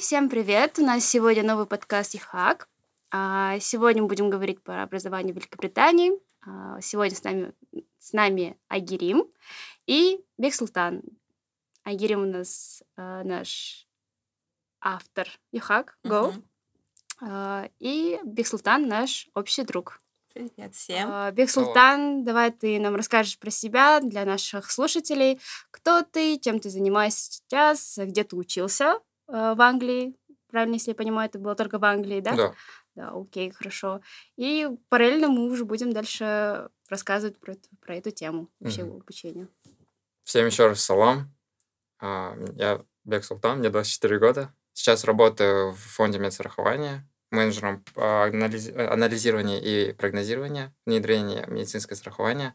всем привет! У нас сегодня новый подкаст «Ихак». А, Сегодня мы будем говорить про образование в Великобритании. А, Сегодня с нами, с нами Агирим и Бек Султан. Агирим у нас а, наш автор «Ихак», Go. А, И Бек Султан наш общий друг. Привет всем. Бек Султан, давай ты нам расскажешь про себя для наших слушателей. Кто ты, чем ты занимаешься сейчас, где ты учился в Англии? Правильно, если я понимаю, это было только в Англии, да? Да. Да, окей, хорошо. И параллельно мы уже будем дальше рассказывать про, эту- про эту тему вообще Мгм. обучения. Всем еще раз салам. А, Я Бек Султан, мне 24 года. Сейчас работаю в фонде медстрахования менеджером по э, анализирования и прогнозирования, внедрения медицинское страхование.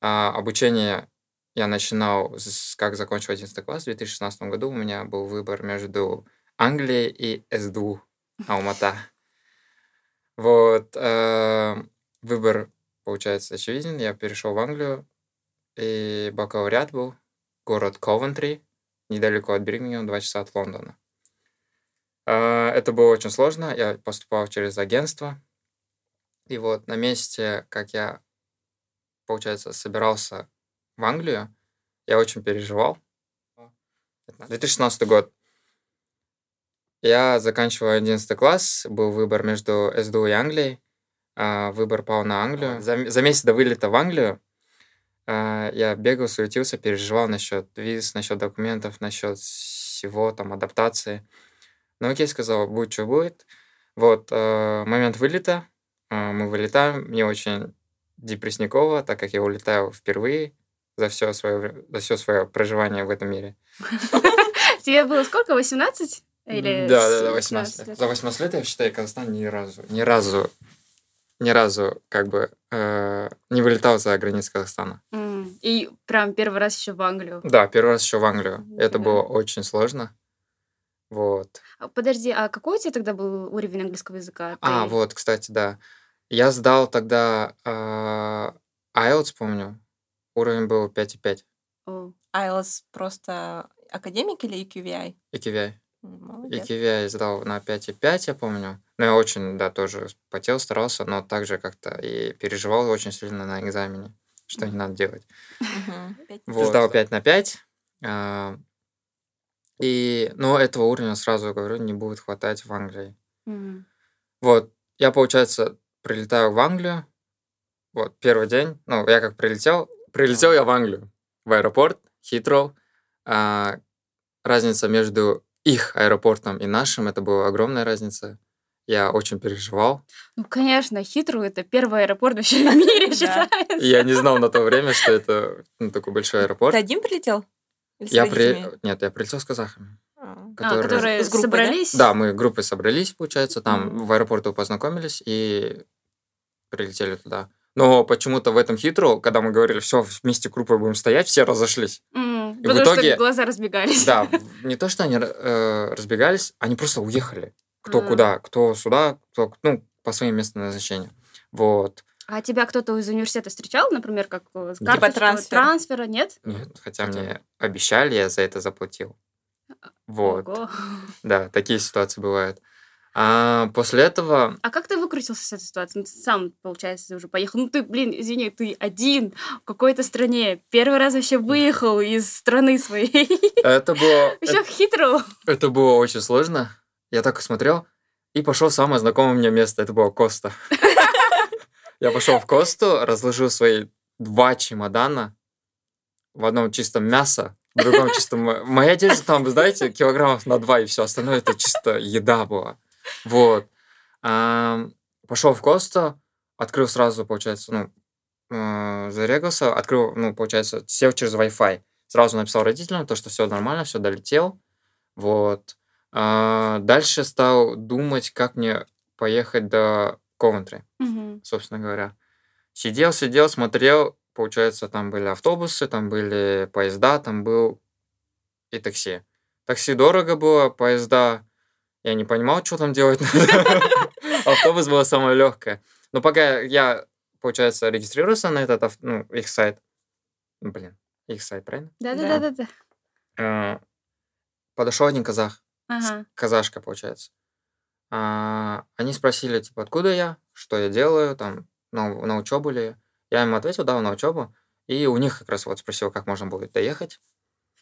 А, Обучение я начинал, с- как закончил 11 класс в 2016 году. У меня был выбор между Англией и СДУ Алмата. Вот. э, Выбор, получается, очевиден. Я перешел в Англию, и бакалавриат был. Город Ковентри, недалеко от Бирмингема, два часа от Лондона. А, Это было очень сложно. Я поступал через агентство. И вот на месте, как я, получается, собирался в Англию, я очень переживал. 2016 год. Я заканчивал 11 класс, был выбор между СДУ и Англией. А, Выбор пал на Англию. За, за месяц до вылета в Англию а, я бегал, суетился, переживал насчет виз, насчет документов, насчет всего, там, адаптации. Но окей, сказал, будет, что будет. Вот, э, момент вылета, мы вылетаем, мне очень депрессниково, так как я улетаю впервые за все свое, за все свое проживание в этом мире. Тебе было сколько, 18? Или да, да, да, 18 лет. За 18 лет я считаю, Казахстан ни разу, ни разу, ни разу как бы э, не вылетал за границы Казахстана. М, И прям первый раз еще в Англию. Да, первый раз еще в Англию. Мгм, Это да. было очень сложно. Вот. А, Подожди, а какой у тебя тогда был уровень английского языка? А, Ты- вот, кстати, да. Я сдал тогда э, IELTS, помню. Уровень был 5,5. О, IELTS просто академик или EQVI? EQVI. Молодец. EQVI я сдал на 5,5, я помню. Но я очень, да, тоже потел, старался, но также как-то и переживал очень сильно на экзамене, что не надо делать. Вот. Сдал 5 на 5. а, И, ну, этого уровня, сразу говорю, не будет хватать в Англии. Вот, я, получается, прилетаю в Англию. Вот, первый день. Ну, я как прилетел. Прилетел я в Англию. В аэропорт, Хитроу. А, разница между их аэропортом и нашим, это была огромная разница. Я очень переживал. Ну, конечно, Хитру это первый аэропорт вообще в мире считается. Я не знал на то время, что это ну, такой большой аэропорт. Ты один прилетел? Я при... Нет, я прилетел с казахами. А. А, которые- которые С группой, собрались? Да, мы группой собрались, получается, там Мгм. в аэропорту познакомились и прилетели туда. Но почему-то в этом хитро, когда мы говорили, все, вместе группой будем стоять, все разошлись. М, И в Потому итоге- что глаза разбегались. Да, в- не то, что они э, разбегались, они просто уехали. Кто А. куда, кто сюда, кто, ну, по своим местным назначениям. Вот. А тебя кто-то из университета встречал, например, как э, с Типа трансфер. трансфера, нет? Нет, хотя мне обещали, я за это заплатил. Вот. Ого. Да, такие ситуации бывают. А после этого А как ты выкрутился с этой ситуации? Ну, ты сам, получается, уже поехал. Ну, ты, блин, извини, ты один в какой-то стране. Первый раз вообще выехал из страны своей. это было, Еще хитро. Это было очень сложно. Я так смотрел и пошел в самое знакомое мне место. Это было Коста. Я пошел в Косту, разложил свои два чемодана. В одном чисто мясо, в другом чисто... мо- Моя одежда там, знаете, килограммов на два, и все остальное это чисто еда была. Вот. Пошел в Косту, открыл сразу, получается, ну, э, зарегался, открыл, ну, получается, сел через Wi-Fi. Сразу написал родителям, то, что все нормально, все долетел. Вот. А, Дальше стал думать, как мне поехать до Ковентри, собственно говоря. Сидел, сидел, смотрел. Получается, там были автобусы, там были поезда, там был и такси. Такси дорого было, поезда... Я не понимал, что там делать. Автобус было самое легкое. Но пока я, получается, регистрировался на этот, ну, их сайт. Блин, их сайт, правильно? Да-да-да-да. Подошел один казах. Ага. казашка, получается. А, они спросили, типа, откуда я, что я делаю, там, на, на учебу ли. Я им ответил, да, на учебу. И у них как раз вот спросил, как можно будет доехать.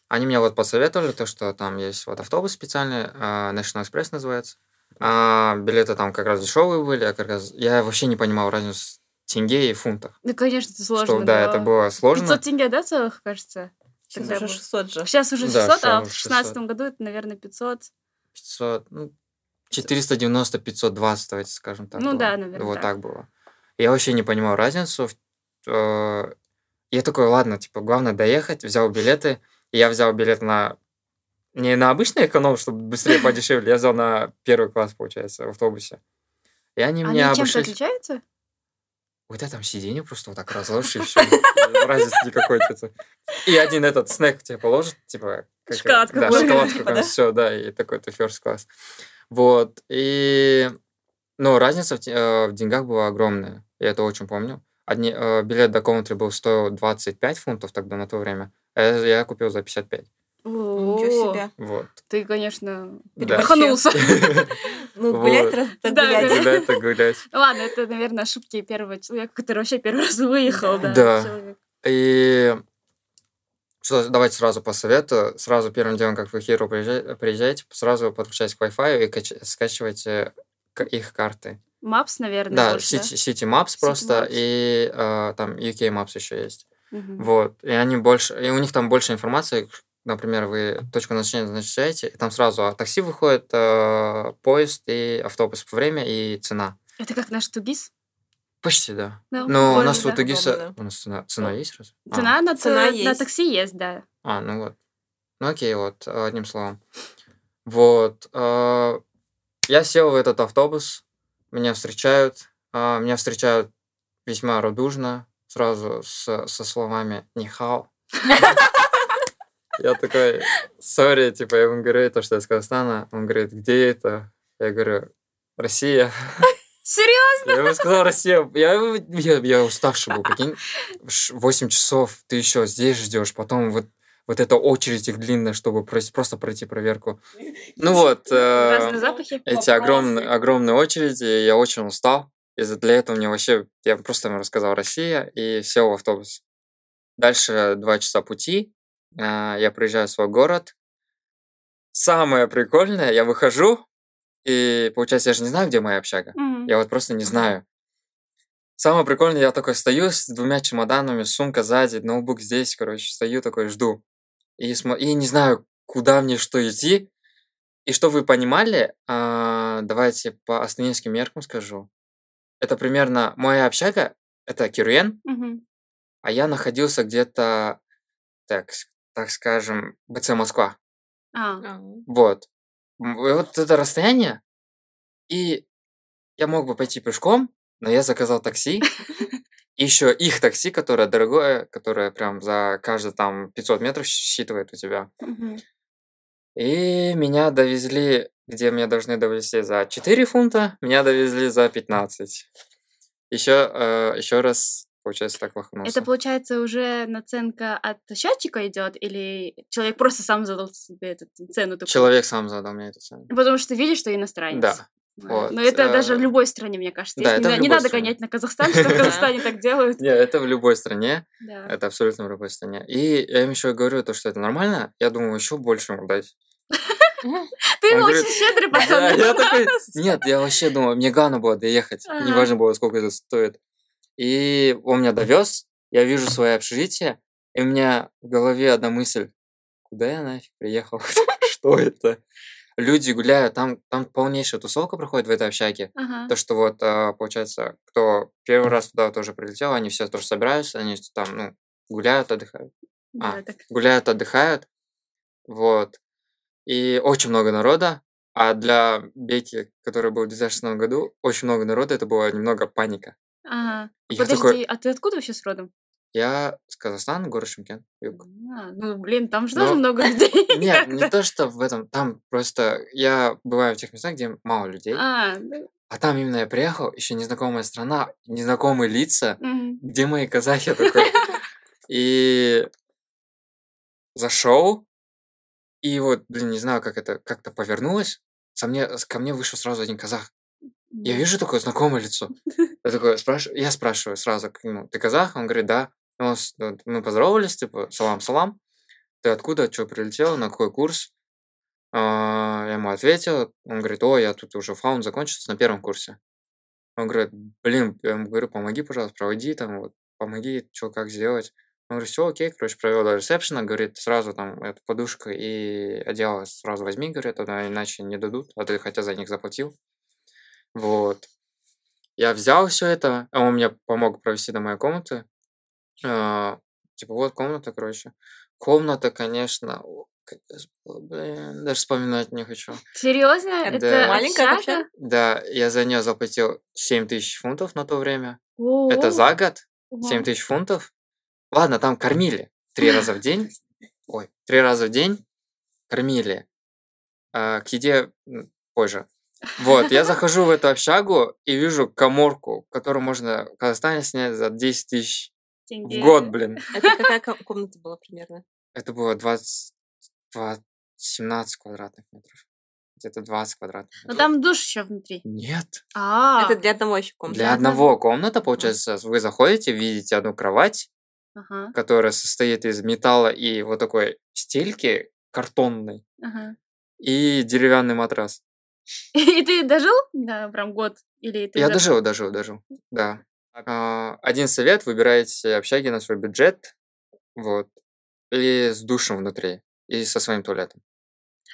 Они мне вот посоветовали то, что там есть вот автобус специальный, а, National Express называется. А, билеты там как раз дешевые были, а как раз я вообще не понимал разницу тенге и фунтах. Ну, конечно, это сложно. что, да, это было сложно. 500 тенге, да, целых, кажется? Сейчас Тогда уже было. 600 же. Сейчас уже Да, 600, а щас в уже 16 600. году это, наверное, 500. 500, ну, 490, 520, давайте скажем так. Ну было. да, наверное, Вот так. так было. Я вообще не понимал разницу. э, Я такой, ладно, типа, главное доехать, взял билеты. И я взял билет на... Не на обычный эконом, чтобы быстрее, подешевле. Я взял на первый класс, получается, в автобусе. И они Они чем-то обошлись... отличаются? Вот это там сиденье просто вот так разложишь, и все. Разницы никакой. И один этот снэк тебе положит, типа... как Шоколадку Да, шоколадку, Типа, да? все, да, и такой ты first class. Вот, и... Ну, разница в, э, в деньгах была огромная, я это очень помню. Одни, э, билет до Комнатри был стоил 25 фунтов тогда на то время, а я, я купил за 55. Ничего себе. Вот. Ты, конечно, Да. перепаханулся. Ну, гулять раз так Да, гулять. да. Куда-то гулять. Ладно, это, наверное, ошибки первого человека, который вообще первый раз выехал, да. И что, давайте сразу посоветую. Сразу первым делом, как вы в приезжай- приезжаете, сразу подключайтесь к Wi-Fi и кач- скачивайте их карты. Maps, наверное, Да, больше, City, City Maps просто, Maps. и э, там UK Maps еще есть. Мгм. Вот. И они больше, и у них там больше информации. Например, вы точку назначения назначаете, и там сразу а, такси выходит, э, поезд и автобус по время и цена. Это как наш Тугис? Почти, да. Да, Но у прикольно, нас да. у Тугиса... Удобно. У нас цена, цена есть раз? А. Цена на, Цена т- на есть. такси есть, да. А, ну вот. Ну окей, вот, э, одним словом. Вот. э, Я сел в этот автобус, меня встречают, а, меня встречают весьма радужно, сразу с- со словами «нихао». Я такой, сори, типа, я ему говорю, это что я с Казахстана. Он говорит, где это? Я говорю, Россия. Серьезно? Я ему сказал, Россия. Я, я, я уставший был, прикинь. Ш- 8 часов ты еще здесь ждешь, потом вот, вот эта очередь их длинная, чтобы прос- просто пройти проверку. Ну вот, э, эти огромные, огромные очереди, я очень устал. Из-за для этого мне вообще, я просто ему рассказал Россия и сел в автобус. Дальше два часа пути, а, я приезжаю в свой город. Самое прикольное, я выхожу, и получается, я же не знаю, где моя общага. Мгм. Я вот просто не знаю. Самое прикольное, я такой стою с двумя чемоданами, сумка сзади, ноутбук здесь, короче, стою такой, жду. И, смо- и не знаю, куда мне что идти. И что вы понимали, а, давайте по астанинским меркам скажу. Это примерно моя общага, это Кируен, Мгм. а я находился где-то, так, так скажем, БЦ Москва. А, А, Вот. М, и Вот это расстояние. И я мог бы пойти пешком, но я заказал такси. Еще их такси, которое дорогое, которое прям за каждые там 500 метров считывает у тебя. мгм. И меня довезли, где меня должны довезти за 4 фунта, меня довезли за 15. Еще, э, еще раз, получается, так лоханулся. Это, получается, уже наценка от счетчика идет, или человек просто сам задал себе эту цену? такую? Человек сам задал мне эту цену. Потому что ты видишь, что иностранец. Да. Вот, Но это даже в э, любой стране, мне кажется. да, это не, в не надо стране. гонять на Казахстан, что в Казахстане так делают. Не, это в любой стране. Это абсолютно в любой стране. И я им еще говорю, то, что это нормально. Я думаю, еще больше ему дать. Ты Он говорит, очень щедрый Да, пацан. я такой, нет, я вообще думал, мне главное было доехать. Ага. Неважно было, сколько это стоит. И он меня довез, я вижу свое общежитие, и у меня в голове одна мысль. Куда я нафиг приехал? Что это? Люди гуляют, там, там полнейшая тусовка проходит в этой общаге. Ага. То, что вот, а, получается, кто первый раз туда тоже прилетел, они все тоже собираются, они там, ну, гуляют, отдыхают. Да, а. так. Гуляют, отдыхают. Вот. И очень много народа. А для Беки, который был в 2016 году, очень много народа, это была немного паника. Ага. И я Подожди, такой, а ты откуда вообще с родом? я с Казахстана, город Шымкент, юг. А, ну, блин, там же Ну, тоже много людей. Нет, не то, что в этом, там просто я бываю в тех местах, где мало людей, А, да. а там именно я приехал, еще незнакомая страна, незнакомые лица, где мои казахи такой. И зашел, И вот, блин, не знаю, как это как-то повернулось. Со мне, ко мне вышел сразу один казах. Я вижу такое знакомое лицо. Я такой спрашиваю, я спрашиваю сразу, ну, ты казах? Он говорит, да. Ну, мы поздоровались, типа, салам-салам. Ты откуда, что прилетел, на какой курс? А, я ему ответил. Он говорит, о, я тут уже фаунд закончился на первом курсе. Он говорит, блин, я ему говорю, помоги, пожалуйста, проводи там, вот, помоги, что, как сделать. Он говорит, все, окей, короче, провел до ресепшена, говорит, сразу там эту подушку и одеяло сразу возьми, говорит, тогда иначе не дадут, а ты хотя за них заплатил. Вот. Я взял все это, а он мне помог провести до моей комнаты. А, типа, вот комната, короче. Комната, конечно, блин, даже вспоминать не хочу. Серьезно? Это Это маленькая общага? Да, я за нее заплатил 7 тысяч фунтов на то время. О, Это за год. ого. 7 тысяч фунтов. Ладно, там кормили три раза в день. Ой, три раза в день кормили. А, к еде позже. Вот, я захожу в эту общагу и вижу коморку, которую можно в Казахстане снять за 10 тысяч в год, блин. Это какая ко- комната была примерно? Это было 20, 20 17 квадратных метров. Где-то 20 квадратных Но метров. там душ еще внутри. Нет. А, Это для одного еще комнаты. Для одного комната, получается, вы заходите, видите одну кровать, Ага, которая состоит из металла и вот такой стельки картонной ага. и деревянный матрас. И ты дожил? Да, прям год? Или ты Я дожил, дожил, дожил. Да. А, Один совет, выбирайте общаги на свой бюджет, вот, и с душем внутри, и со своим туалетом.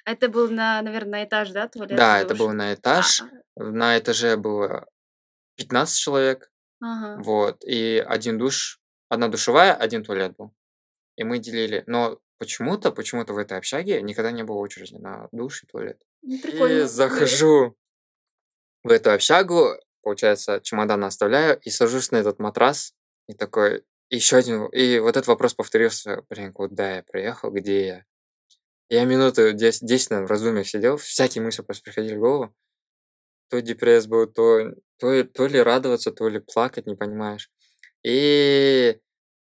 Это был, на, наверное, на этаж, да, туалет? Да, это было на этаж, А, на этаже было 15 человек, Ага. вот, и один душ, одна душевая, один туалет был. И мы делили, но почему-то, почему-то в этой общаге никогда не было очереди на душ и туалет. Ну, Прикольно. И захожу в эту общагу, получается, чемодан оставляю и сажусь на этот матрас. И такой, еще один, и вот этот вопрос повторился, блин, куда я приехал, где я? Я минуты 10, 10 наверное, в раздумьях сидел, всякие мысли просто приходили в голову. То депресс был, то, то, то ли радоваться, то ли плакать, не понимаешь. И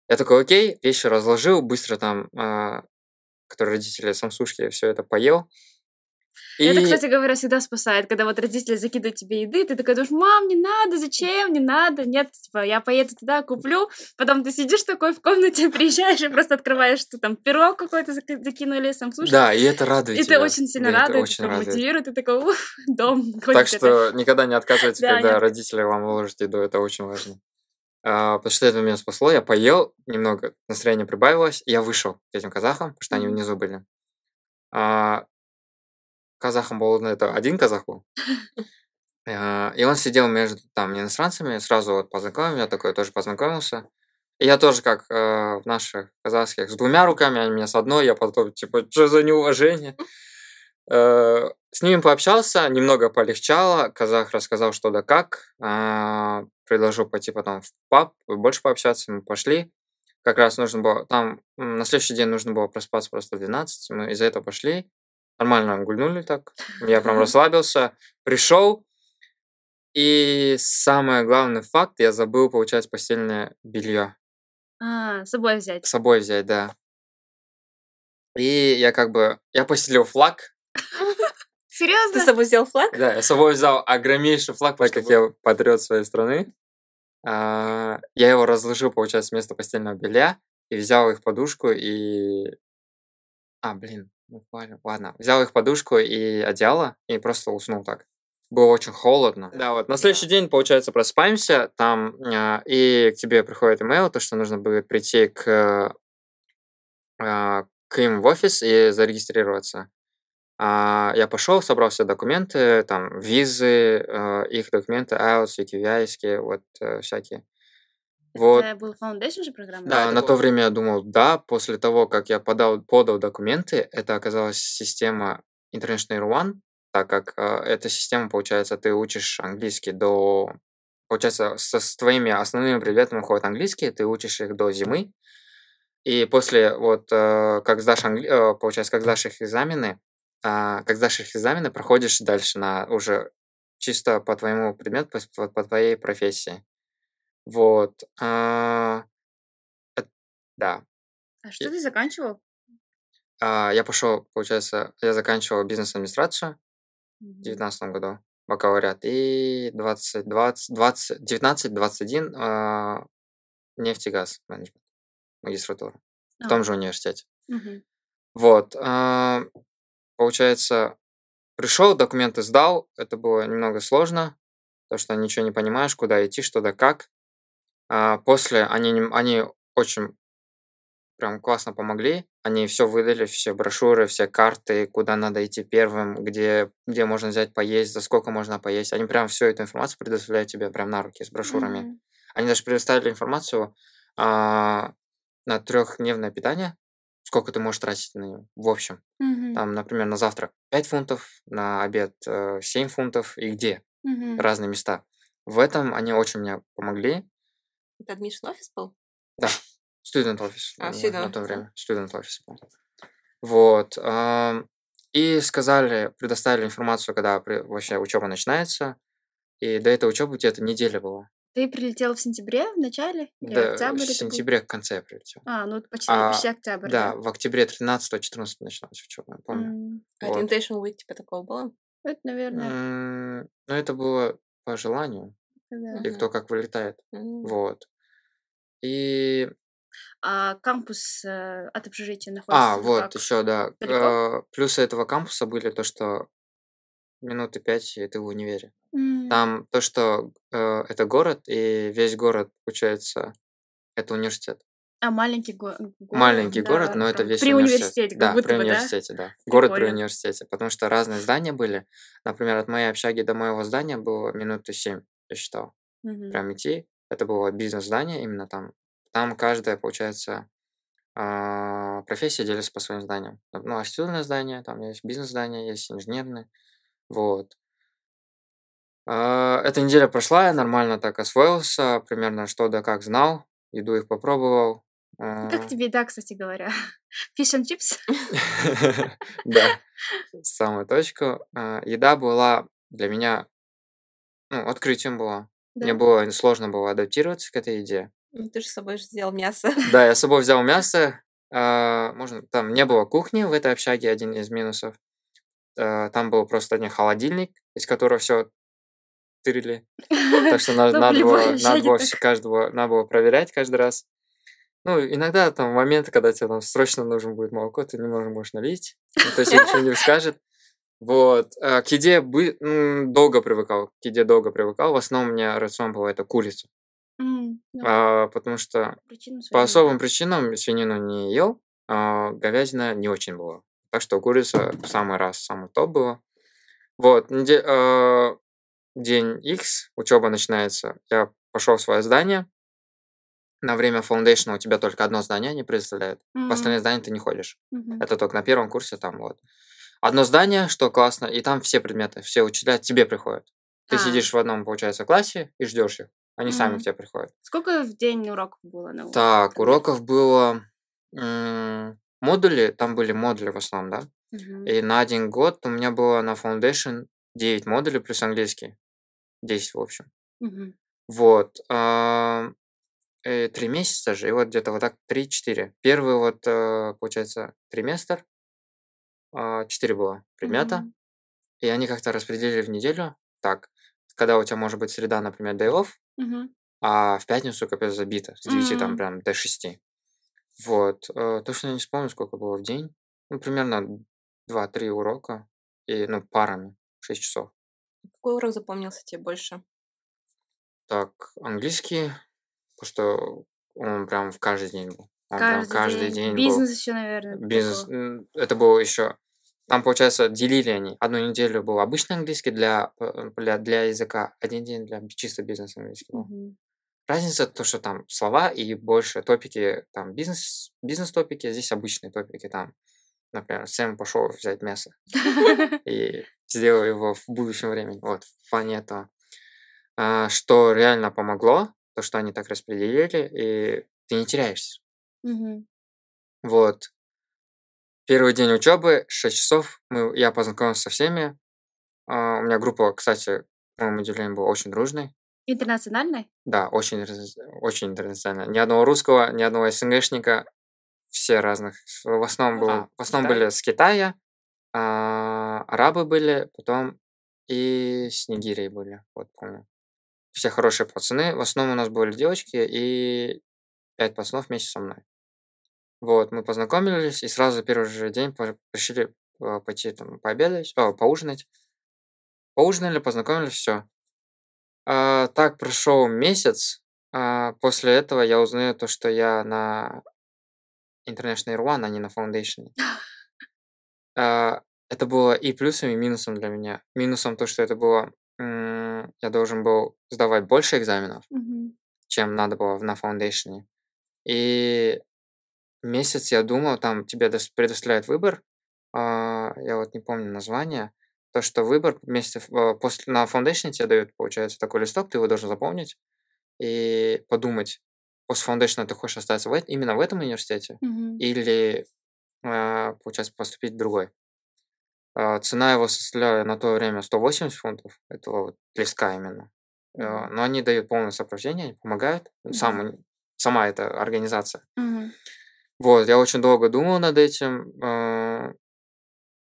я такой, окей, вещи разложил, быстро там, а, которые родители самсушки, все это поел. Это, И- кстати говоря, всегда спасает, когда вот родители закидывают тебе еды, ты такой думаешь, мам, не надо, зачем, не надо, нет, типа, я поеду туда, куплю, потом ты сидишь такой в комнате, приезжаешь и просто открываешь, что там пирог какой-то зак- закинули, сам слушай, Да, и это радует и тебя. ты очень сильно Да, это радует, очень это радует. мотивирует, ты такой, уф, дом, Так это». что никогда не отказывайте, Да, когда родители вам выложат еду, это очень важно. А, потому что это меня спасло, я поел, немного настроение прибавилось, и я вышел к этим казахам, потому что они внизу были. А, казахом был, ну, это один казах был. А, И он сидел между там иностранцами, сразу вот познакомил, я такой тоже познакомился. И я тоже, как э, в наших казахских, с двумя руками, они меня с одной, я потом, типа, что за неуважение? Э, С ними пообщался, немного полегчало, казах рассказал, что да как, а, предложил пойти потом в паб, больше пообщаться, мы пошли. Как раз нужно было, там на следующий день нужно было проспаться просто в 12, мы из-за этого пошли, нормально гульнули так, я прям расслабился, пришел, и самый главный факт, я забыл, получать постельное белье А, с собой взять. с собой взять, да. И я как бы, я постелил флаг, Ты Серьезно? с собой взял флаг? Да, я с собой взял огромнейший флаг, так как я патриот своей страны. А, Я его разложил, получается, вместо постельного белья и взял их подушку и... А, блин, ну ладно. Взял их подушку и одеяло и просто уснул так. Было очень холодно. Да, вот. На следующий день, получается, просыпаемся, там, а, и к тебе приходит имейл, то, что нужно будет прийти к, а, к им в офис и зарегистрироваться. А, я пошел, собрал все документы, там, визы, э, их документы, IELTS, UKVI, вот э, всякие. Вот. Это был Foundation же программа? Да, это на было. то время я думал, да, после того, как я подал, подал документы, это оказалась система International One, так как э, эта система, получается, ты учишь английский до... Получается, со, с твоими основными предметами ходит английский, ты учишь их до зимы, и после, вот, э, как сдашь, англи... э, получается, как сдашь их экзамены, а, как сдашь их экзамены, проходишь дальше на уже чисто по твоему предмету, по, по- твоей профессии. Вот. а, эт- да. А что ты заканчивал? а, я пошел, получается, я заканчивал бизнес-администрацию в Мгм. 2019 году, бакалавриат, и 20, 20, 20, 19, 21 а, нефть и газ менеджмент, магистратура, в А, том же университете. мгм. Вот, а, получается, пришел, документы сдал, это было немного сложно, то что ничего не понимаешь, куда идти, что да как. А, после они, они очень прям классно помогли. Они все выдали, все брошюры, все карты, куда надо идти первым, где, где можно взять поесть, за сколько можно поесть. Они прям всю эту информацию предоставляют тебе прям на руки с брошюрами. Мгм. Они даже предоставили информацию а, на трехдневное питание, сколько ты можешь тратить на него в общем. Мгм. Там, например, на завтрак 5 фунтов, на обед э, 7 фунтов и где Мгм. разные места. В этом они очень мне помогли. Это admission офис был? Да, student office А, на- на student, то время. Student office был. Вот. И сказали, предоставили информацию, когда вообще учеба начинается. И до этой учебы где-то неделя была. Ты прилетел в сентябре в начале? Или Да, октябрь в сентябре к конце я прилетел. А, ну почти, А, почти октябрь, Да, в октябре 13-14 началась учеба, я помню. А Вот. Orientation week типа такого было? Это, наверное, М, Ну, это было по желанию, да. и кто как вылетает. М. Вот. И... А кампус э, от общежития находится А, вот, как? еще, да. Далеко? э, Плюсы этого кампуса были то, что минуты пять, и ты в универе. М, Там то, что э, это город, и весь город, получается, это университет. А маленький го- город. Маленький да, город, но это весь При университет. университете, как Да, будто при бы, да? университете, да. Город при университете. Потому что разные здания были. Например, от моей общаги до моего здания было минуты семь, я считал. Мгм. Прям идти. Это было бизнес-здание именно там. Там каждая, получается, а, профессия делится по своим зданиям. Ну, архитектурное здание, там есть бизнес-здание, есть инженерное. Вот. А, Эта неделя прошла, я нормально так освоился, примерно что да как знал, еду их попробовал. Как а, тебе еда, кстати говоря? Fish and chips? Да, самую точку. А, Еда была для меня, ну, открытием была. Мне было сложно было адаптироваться к этой еде. Ну, Ты же с собой же сделал мясо. Да, я с собой взял мясо. а, Можно, там не было кухни в этой общаге, один из минусов. А, Там был просто один холодильник, из которого все тырили. Так что надо, Ну, надо было, надо было каждого, надо было проверять каждый раз. Ну, иногда там моменты, когда тебе там срочно нужно будет молоко, ты немного можешь налить, ну, то есть ничего не скажет. Вот. а, К еде бы- долго привыкал, к еде долго привыкал. В основном у меня рацион был это курица. М, ну, А, Потому что по особым причинам свинину не ел, а говядина не очень была. Так что курица в самый раз, самый топ было. Вот, неде- а, день X, учеба начинается. Я пошел в свое здание. На время foundation а у тебя только одно здание они предоставляют. В Мгм, остальные здания ты не ходишь. мгм. Это только на первом курсе там вот. Одно здание, что классно, и там все предметы, все учителя тебе приходят. Ты А. сидишь в одном, получается, классе и ждешь их. Они сами Мгм. к тебе приходят. Сколько в день уроков было? на Так, этом? уроков было м, модули, там были модули в основном, да? Мгм. И на один год у меня было на Foundation 9 модулей плюс английский. 10, в общем. Мгм. Вот. э, Три месяца же, и вот где-то вот так 3-4. Первый вот, э, получается, триместр, а, 4 было предмета, Мгм. и они как-то распределили в неделю. Так, когда у тебя может быть среда, например, day off, Мгм. а в пятницу капец забито, с 9 там М. прям до 6. Вот. э, Точно не вспомню, сколько было в день. Ну, примерно 2-3 урока, и, ну, парами, 6 часов. Какой урок запомнился тебе больше? Так, английский, потому что он прям в каждый день был. Он прям Каждый, каждый день. день был. Бизнес еще, наверное. Бизнес. м, Это было еще. Там, получается, делили они. Одну неделю был обычный английский для, э, для, для языка, один день для чисто бизнес английский был. Разница то, что там слова и больше топики, там бизнес, бизнес-топики, а здесь обычные топики, там, например, Сэм пошел взять мясо и сделал его в будущем времени. Вот, в плане этого. А, Что реально помогло, то, что они так распределили, и ты не теряешься. Вот. Первый день учебы, 6 часов, мы, я познакомился со всеми. А, У меня группа, кстати, к моему удивлению, была очень дружной. Интернациональный? Да, очень, очень интернационально. Ни одного русского, ни одного СНГшника. все разных. В основном, было, А, в основном Китай. были с Китая, а, арабы были, потом и с Нигерии были, вот помню. Все хорошие пацаны. В основном у нас были девочки и пять пацанов вместе со мной. Вот, мы познакомились, и сразу первый же день решили а, пойти там пообедать, о, поужинать. Поужинали, познакомились, все. Так прошел месяц. а, после этого я узнаю то, что я на International Air One, а не на Foundation. А, это было и плюсом, и минусом для меня. Минусом то, что это было... Я должен был сдавать больше экзаменов, Мгм. чем надо было на Foundation. И месяц я думал, там тебе дос- предоставляют выбор, а, я вот не помню название, то, что выбор вместе, а, после, на Foundation тебе дают, получается, такой листок, ты его должен заполнить и подумать, после Foundation ты хочешь остаться в, именно в этом университете Мгм. или, а, получается, поступить в другой. А, Цена его составляла на то время 180 фунтов, этого вот листка именно. Но они дают полное сопровождение, помогают, сам, уни- сама эта организация. Мгм. Вот, я очень долго думал над этим,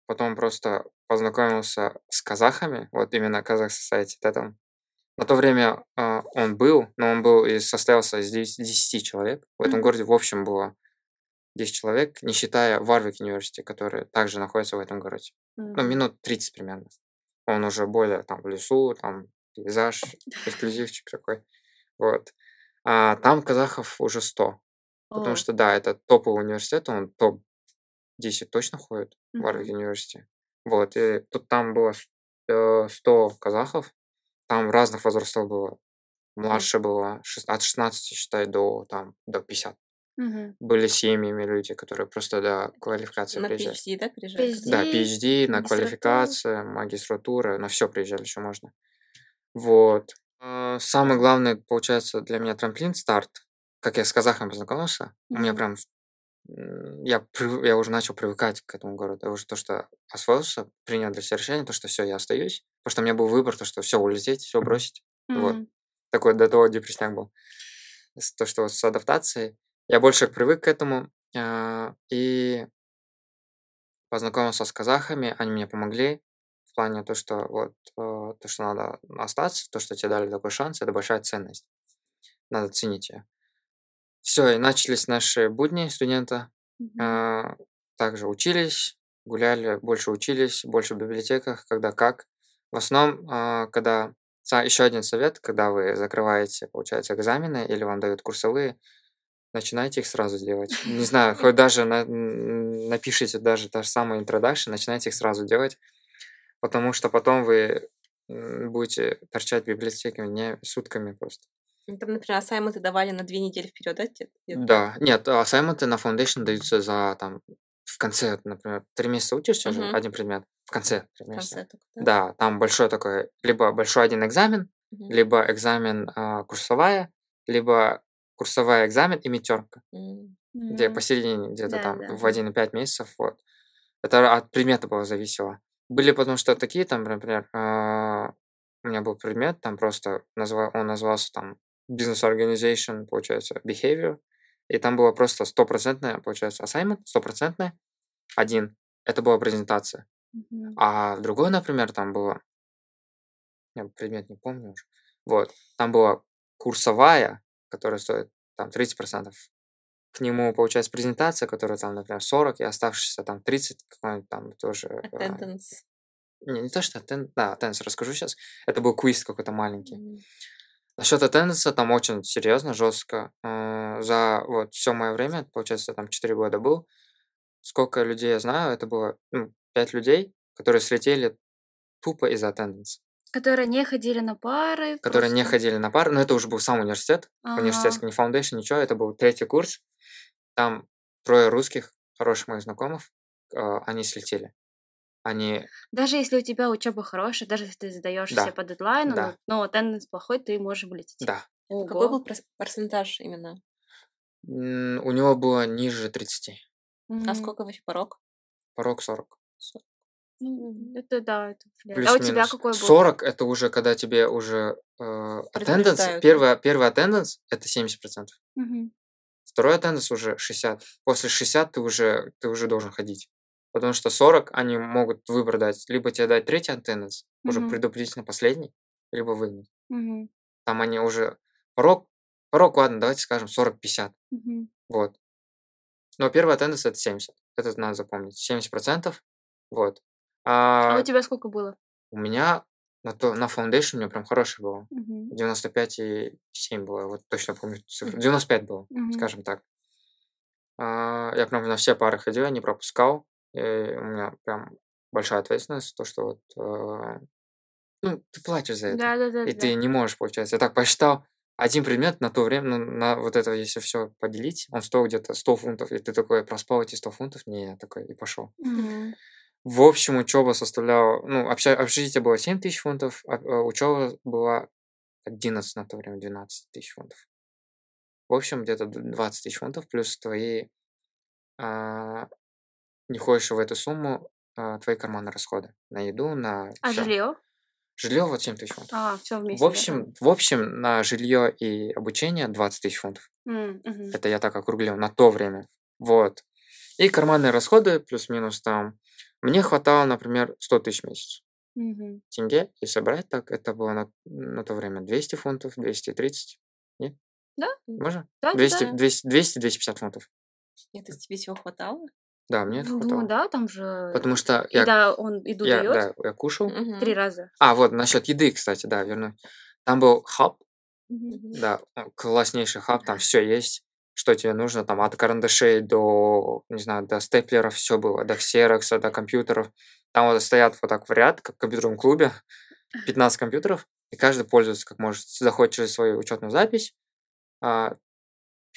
потом просто познакомился с казахами, вот именно Казах Society этом. На то время а, он был, но он был и состоялся из 10 человек. В этом Мгм. городе в общем было 10 человек, не считая Варвик университет, который также находится в этом городе. Ну, Мгм. минут 30 примерно. Он уже более там в лесу, там пейзаж, эксклюзивчик такой. Вот. А там казахов уже 100. Потому что, да, это топовый университет, он топ-10 точно входит в Варвик университете. Вот, и тут там было с- э, 100 казахов, там разных возрастов было. Младше было от 16, считай, до, там, до 50. Мгм. Были семьями люди, которые просто до квалификации На приезжали. PhD, да, приезжают? PhD. Да, PhD, на квалификацию, магистратура, на все приезжали, что можно. Вот. А, Самый главный, получается, для меня трамплин старт. Как я с казахами познакомился, у меня прям я, я уже начал привыкать к этому городу. Я уже то, что освоился, принял для себя решение, то, что все, я остаюсь. Потому что у меня был выбор, то, что все, улететь, все бросить. Вот. Мгм. Такой до того депрессняк был. То, что вот с адаптацией. Я больше привык к этому. а, И познакомился с казахами, они мне помогли в плане то, что вот э, то, что надо остаться, то, что тебе дали такой шанс, это большая ценность. Надо ценить ее. Все, и начались наши будни студента. Мгм. А, Также учились, гуляли, больше учились, больше в библиотеках, когда как. В основном, а, когда еще один совет, когда вы закрываете, получается, экзамены или вам дают курсовые, начинайте их сразу делать. Не знаю, хоть даже на- напишите даже та же самая introduction, начинайте их сразу делать, потому что потом вы м, будете торчать в библиотеке не сутками просто. Ну, Там, например, ассайменты давали на две недели вперед, да? те-? Да, нет, ассайменты на Foundation даются за там в конце, например, три месяца учишься же, Мгм. один предмет, в конце три В месяца. конце только, да? Да, там большой такой, либо большой один экзамен, Мгм. либо экзамен а, курсовая, либо курсовая экзамен и метерка, М. где посередине где-то Да, там да. в 1,5 месяцев, вот. Это от предмета было зависело. Были потому что такие, там, например, а, у меня был предмет, там просто назва- он назывался там Business Organization, получается, Behavior, и там было просто стопроцентное, получается, assignment, стопроцентное, один, это была презентация. Мгм. А другой, например, там было, я предмет не помню уже, вот, там была курсовая, которая стоит там 30%. К нему, получается, презентация, которая там, например, 40, и оставшиеся там 30, какой-нибудь там тоже... а, Attendance. Не, не то, что attend- да, attendance расскажу сейчас. Это был квиз какой-то маленький. М. Насчет attendance там очень серьезно, жестко. Э, За вот все мое время, получается, там 4 года был. Сколько людей я знаю, это было ну, 5 людей, которые слетели тупо из attendance. Которые не ходили на пары. Которые не просто- ходили на пары, но это уже был сам университет. Ага. Университетский, не foundation, ничего. Это был третий курс. Там трое русских, хороших моих знакомых, э, они слетели. Они Даже если у тебя учеба хорошая, даже если ты сдаешь Да. все по дедлайну, Да. но, но attendance плохой, ты можешь вылететь. Да. Ого. Какой был процентаж именно? У него было ниже 30. А Мгм. сколько вообще порог? Порог 40. Ну, это да, это. Плюс А у тебя минус. какой был? 40 это уже когда тебе уже э, attendance, первый, первый attendance это 70%. Мгм. Второй attendance уже 60. После 60 ты уже, ты уже должен ходить. Потому что 40 они могут выбор дать. Либо тебе дать третий attendance, уже Мгм. предупредительно последний, либо выгнать. Мгм. Там они уже... Порог, порог, ладно, давайте скажем 40-50. Мгм. Вот. Но первый attendance это 70. Это надо запомнить. 70%. Вот. А А у тебя сколько было? у меня на, то, на foundation у меня прям хороший было. Мгм. 95,7 было. Вот точно помню цифру. 95 было, Мгм. скажем так. А, я прям на все пары ходил, я не пропускал. И у меня прям большая ответственность, то, что вот... э, ну, ты платишь за это. Да, да, да, И да. ты не можешь, получается. Я так посчитал, один предмет на то время, ну, на вот это, если все поделить, он стоил где-то 100 фунтов, и ты такой, проспал эти 100 фунтов? Не, я такой, и пошел. Мгм. В общем, учеба составляла, ну, обща- общежитие было 7 тысяч фунтов, а а учеба была 11 на то время, 12 тысяч фунтов. В общем, где-то д- 20 тысяч фунтов, плюс твои, а, не входящие в эту сумму, а, твои карманные расходы на еду, на А жилье? Жилье вот 7 тысяч фунтов. А, все вместе. В да? общем, в общем, на жилье и обучение 20 тысяч фунтов. М, мгм. Это я так округлил на то время. Вот. И карманные расходы, плюс-минус там. Мне хватало, например, 100 тысяч в месяц. Мгм. Тенге, если брать так, это было на, на то время 200 фунтов, 230. Нет? Да. Можно? Да, да, 200, да. 200, 200-250 фунтов. Это тебе всего хватало? Да, мне это Ну, хватало. да, там же... Потому что я, Еда, он еду я, дает да, я кушал. Мгм. три раза. А, вот, насчет еды, кстати, да, вернусь. Там был хаб. Мгм. Да, э, класснейший хаб, там все есть, что тебе нужно, там от карандашей до, не знаю, до степлеров все было, до ксерокса, до компьютеров. Там вот стоят вот так в ряд, как в компьютерном клубе, 15 компьютеров, и каждый пользуется как может. Заходит через свою учетную запись, а,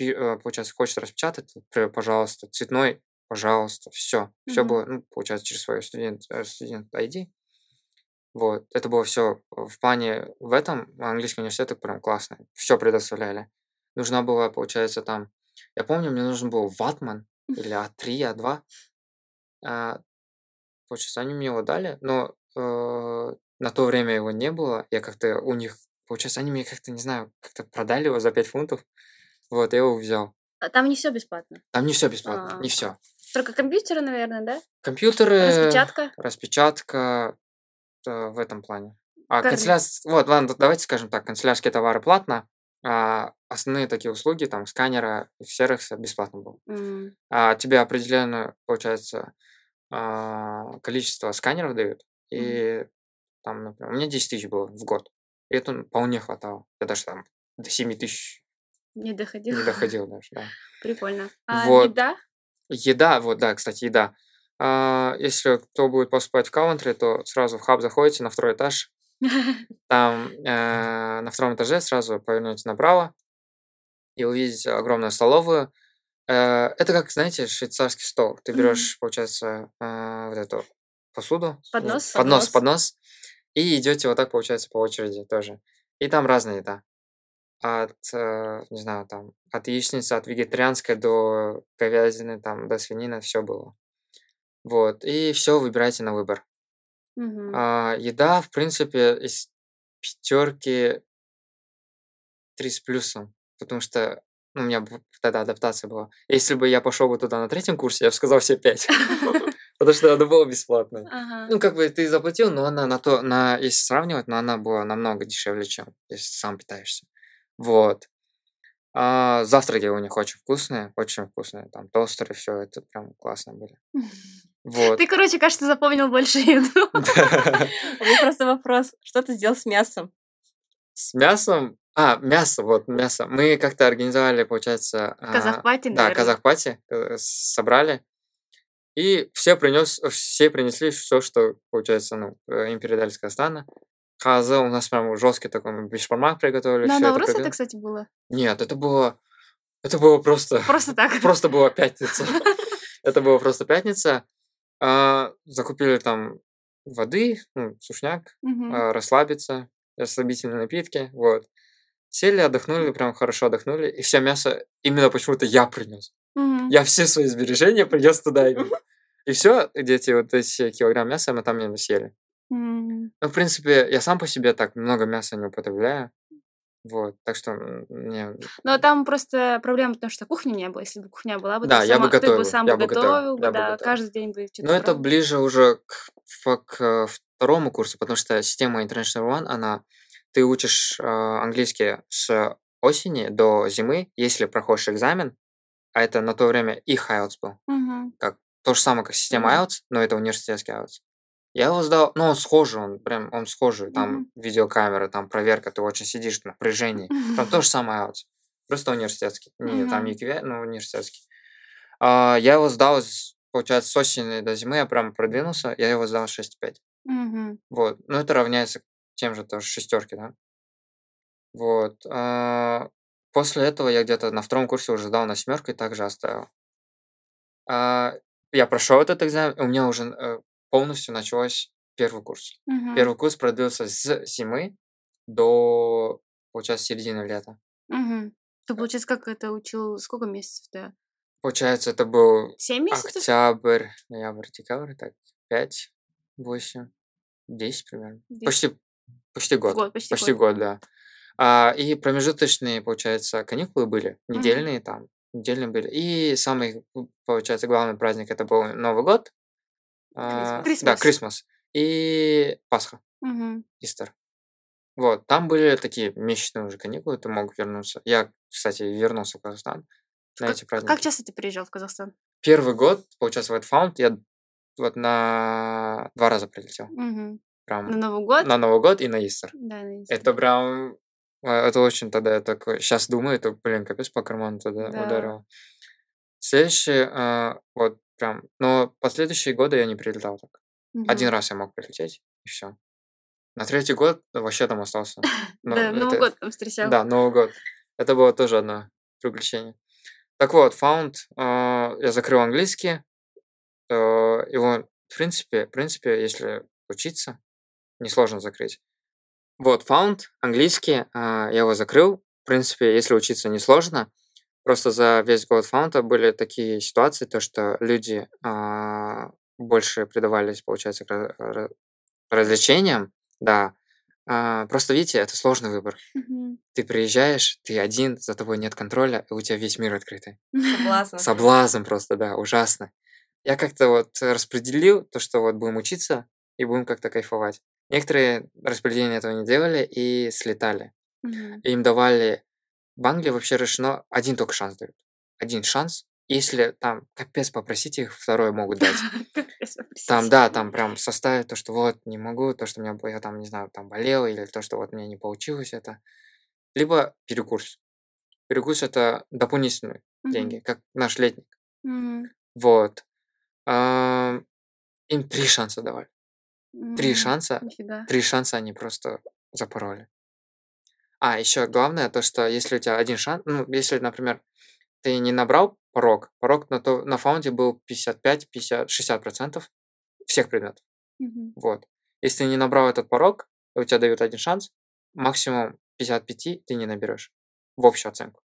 э, получается, хочет распечатать, пожалуйста, цветной, пожалуйста, все. Все Мгм. было, ну, получается, через свою студент, э, студент ID. Вот, это было все в плане, в этом английский университет прям классно, все предоставляли. Нужна была, получается, там, я помню, мне нужен был ватман или А3, А2. А, получается, они мне его дали, но э, на то время его не было. Я как-то у них, получается, они мне как-то, не знаю, как-то продали его за 5 фунтов. Вот, я его взял. А там не все бесплатно. Там не все бесплатно, не А. все. Только компьютеры, наверное, да? Компьютеры, Распечатка. распечатка э, в этом плане. А Карни- канцелярс... Вот, ладно, давайте скажем так, канцелярские товары платно, а основные такие услуги, там, сканера и сервиса бесплатно было. М, А тебе определенное, получается, а, количество сканеров дают, и там, например, у меня 10 тысяч было в год, и это вполне хватало. Я даже там до 7 тысяч Не доходил. не доходил даже, да. Прикольно. А Вот. еда? Еда, вот, да, кстати, еда. А, если кто будет поступать в Каунтри, то сразу в хаб заходите на второй этаж. Там э, на втором этаже сразу повернете направо и увидите огромную столовую. Э, это как, знаете, швейцарский стол. Ты берешь, получается, э, вот эту посуду. ну, Поднос? Поднос, Поднос. поднос. И идете вот так, получается, по очереди тоже. И там разная еда. От, э, не знаю, там, от яичницы, от вегетарианской до говядины, там, до свинины, все было. Вот. И все выбирайте на выбор. А, еда, в принципе, из пятерки три с плюсом, потому что ну, у меня тогда адаптация была. Если бы я пошел бы туда на третьем курсе, я бы сказал все пять. Потому что это было бесплатно. Ага. Ну, как бы ты заплатил, но она на то, на, если сравнивать, но она была намного дешевле, чем если сам питаешься. Вот. А, завтраки у них очень вкусные, очень вкусные. Там тостеры, все это прям классно были. Вот. Ты, короче, кажется, запомнил больше еду. Меня просто вопрос, что ты сделал с мясом? С мясом. А, мясо, вот мясо. Мы как-то организовали, получается. а, Казахпати, Да, казахпати э, собрали. И все, принес, все принесли все, что, получается, ну, э, им передали с Казахстана. Хазы у нас прям жесткий такой бешбармак приготовили. На всё это это, кстати, было. Нет, это было... Это было просто... Просто так. Просто была пятница. Это была просто пятница. А, Закупили там воды, ну, сушняк, а, расслабиться, расслабительные напитки, вот. Сели, отдохнули, прям хорошо отдохнули, и все мясо именно почему-то я принес. Я все свои сбережения принес туда именно. И все, эти вот эти килограмм мяса мы там не съели. М. Ну, в принципе, я сам по себе так много мяса не употребляю. Вот, так что м, мне... Но там просто проблема, потому что кухни не было. Если бы кухня была бы, Да, ты, я бы сама, ты бы готовил, сам я бы бы готовил, бы, я бы да, готовил. каждый день бы что-то Но это пробовал. ближе уже к, фа- к второму курсу, потому что система International One, она... Ты учишь э, английский с осени до зимы, если проходишь экзамен, а это на то время и IELTS был, Мгм. как то же самое, как система Мгм. IELTS, но это университетский IELTS. Я его сдал, ну, он схожий, он прям, он схожий, там Мгм. видеокамера, там проверка, ты очень сидишь в напряжении. Там то же самое IELTS, просто университетский, не там Мгм. EQV, но университетский. А, я его сдал, получается, с осени до зимы, я прям продвинулся, я его сдал 6,5. Мгм. Вот, ну, это равняется тем же тоже шестерке, да. Вот. а, После этого я где-то на втором курсе уже сдал на семерку и также оставил. А, Я прошел этот экзамен, у меня уже э, полностью началось первый курс. Мгм. Первый курс продлился с зимы до, получается, середины лета. Мгм. Ты, получается, как это учил? Сколько месяцев ты? Получается, это был Семь месяцев? октябрь, ноябрь, декабрь, так, 5, 8, 10 примерно. Десять. Почти, почти год. Год, почти Почти год. год, да. А, и промежуточные, получается, каникулы были, недельные там, недельные были. И самый, получается, главный праздник это был Новый год. А, Да, Крисмас. И Пасха. Истер. Вот, там были такие месячные уже каникулы, ты мог вернуться. Я, кстати, вернулся в Казахстан на эти праздники. как часто ты приезжал в Казахстан? Первый год, получается, в White я вот на два раза прилетел. Мгм. Прям На Новый год? на Новый год и на Истер. Да, на Истер. Это прям... а, Это очень тогда я такой... Сейчас думаю, это, блин, капец по карману тогда Да. ударило. Следующий, а, вот прям... Но последующие годы я не прилетал так. Один Мгм. раз я мог прилететь, и все. На третий год вообще там остался. Да, Новый год там встречал. Да, Новый год. Это было тоже одно приключение. Так вот, Found, а, я закрыл английский. Его, в принципе, в принципе, если учиться, несложно закрыть. Вот, Found, английский, а, я его закрыл. В принципе, если учиться несложно. Просто за весь год Found были такие ситуации, то, что люди а, больше предавались, получается, к ра- ра- развлечениям, да. А, Просто, видите, это сложный выбор. Мгм. Ты приезжаешь, ты один, за тобой нет контроля, и у тебя весь мир открытый. Соблазн. Соблазн просто, да, ужасно. Я как-то вот распределил то, что вот будем учиться и будем как-то кайфовать. Некоторые распределения этого не делали и слетали. И им давали... В Англии вообще решено, один только шанс дают. Один шанс. Если там капец попросите их, второй могут дать. Там, да, там прям составить то, что вот не могу, то, что у меня, я там, не знаю, там болел, или то, что вот мне не получилось это. Либо перекурс. Перекурс это дополнительные деньги, как наш летник. Вот. Им три шанса давали. Три шанса, три шанса они просто запороли. А, еще главное то, что если у тебя один шанс, ну, если, например, ты не набрал порог, порог на, то, на фаунде был 55, 50, 60 процентов всех предметов. Мгм. Вот. Если ты не набрал этот порог, у тебя дают один шанс, максимум 55 ты не наберешь в общую оценку.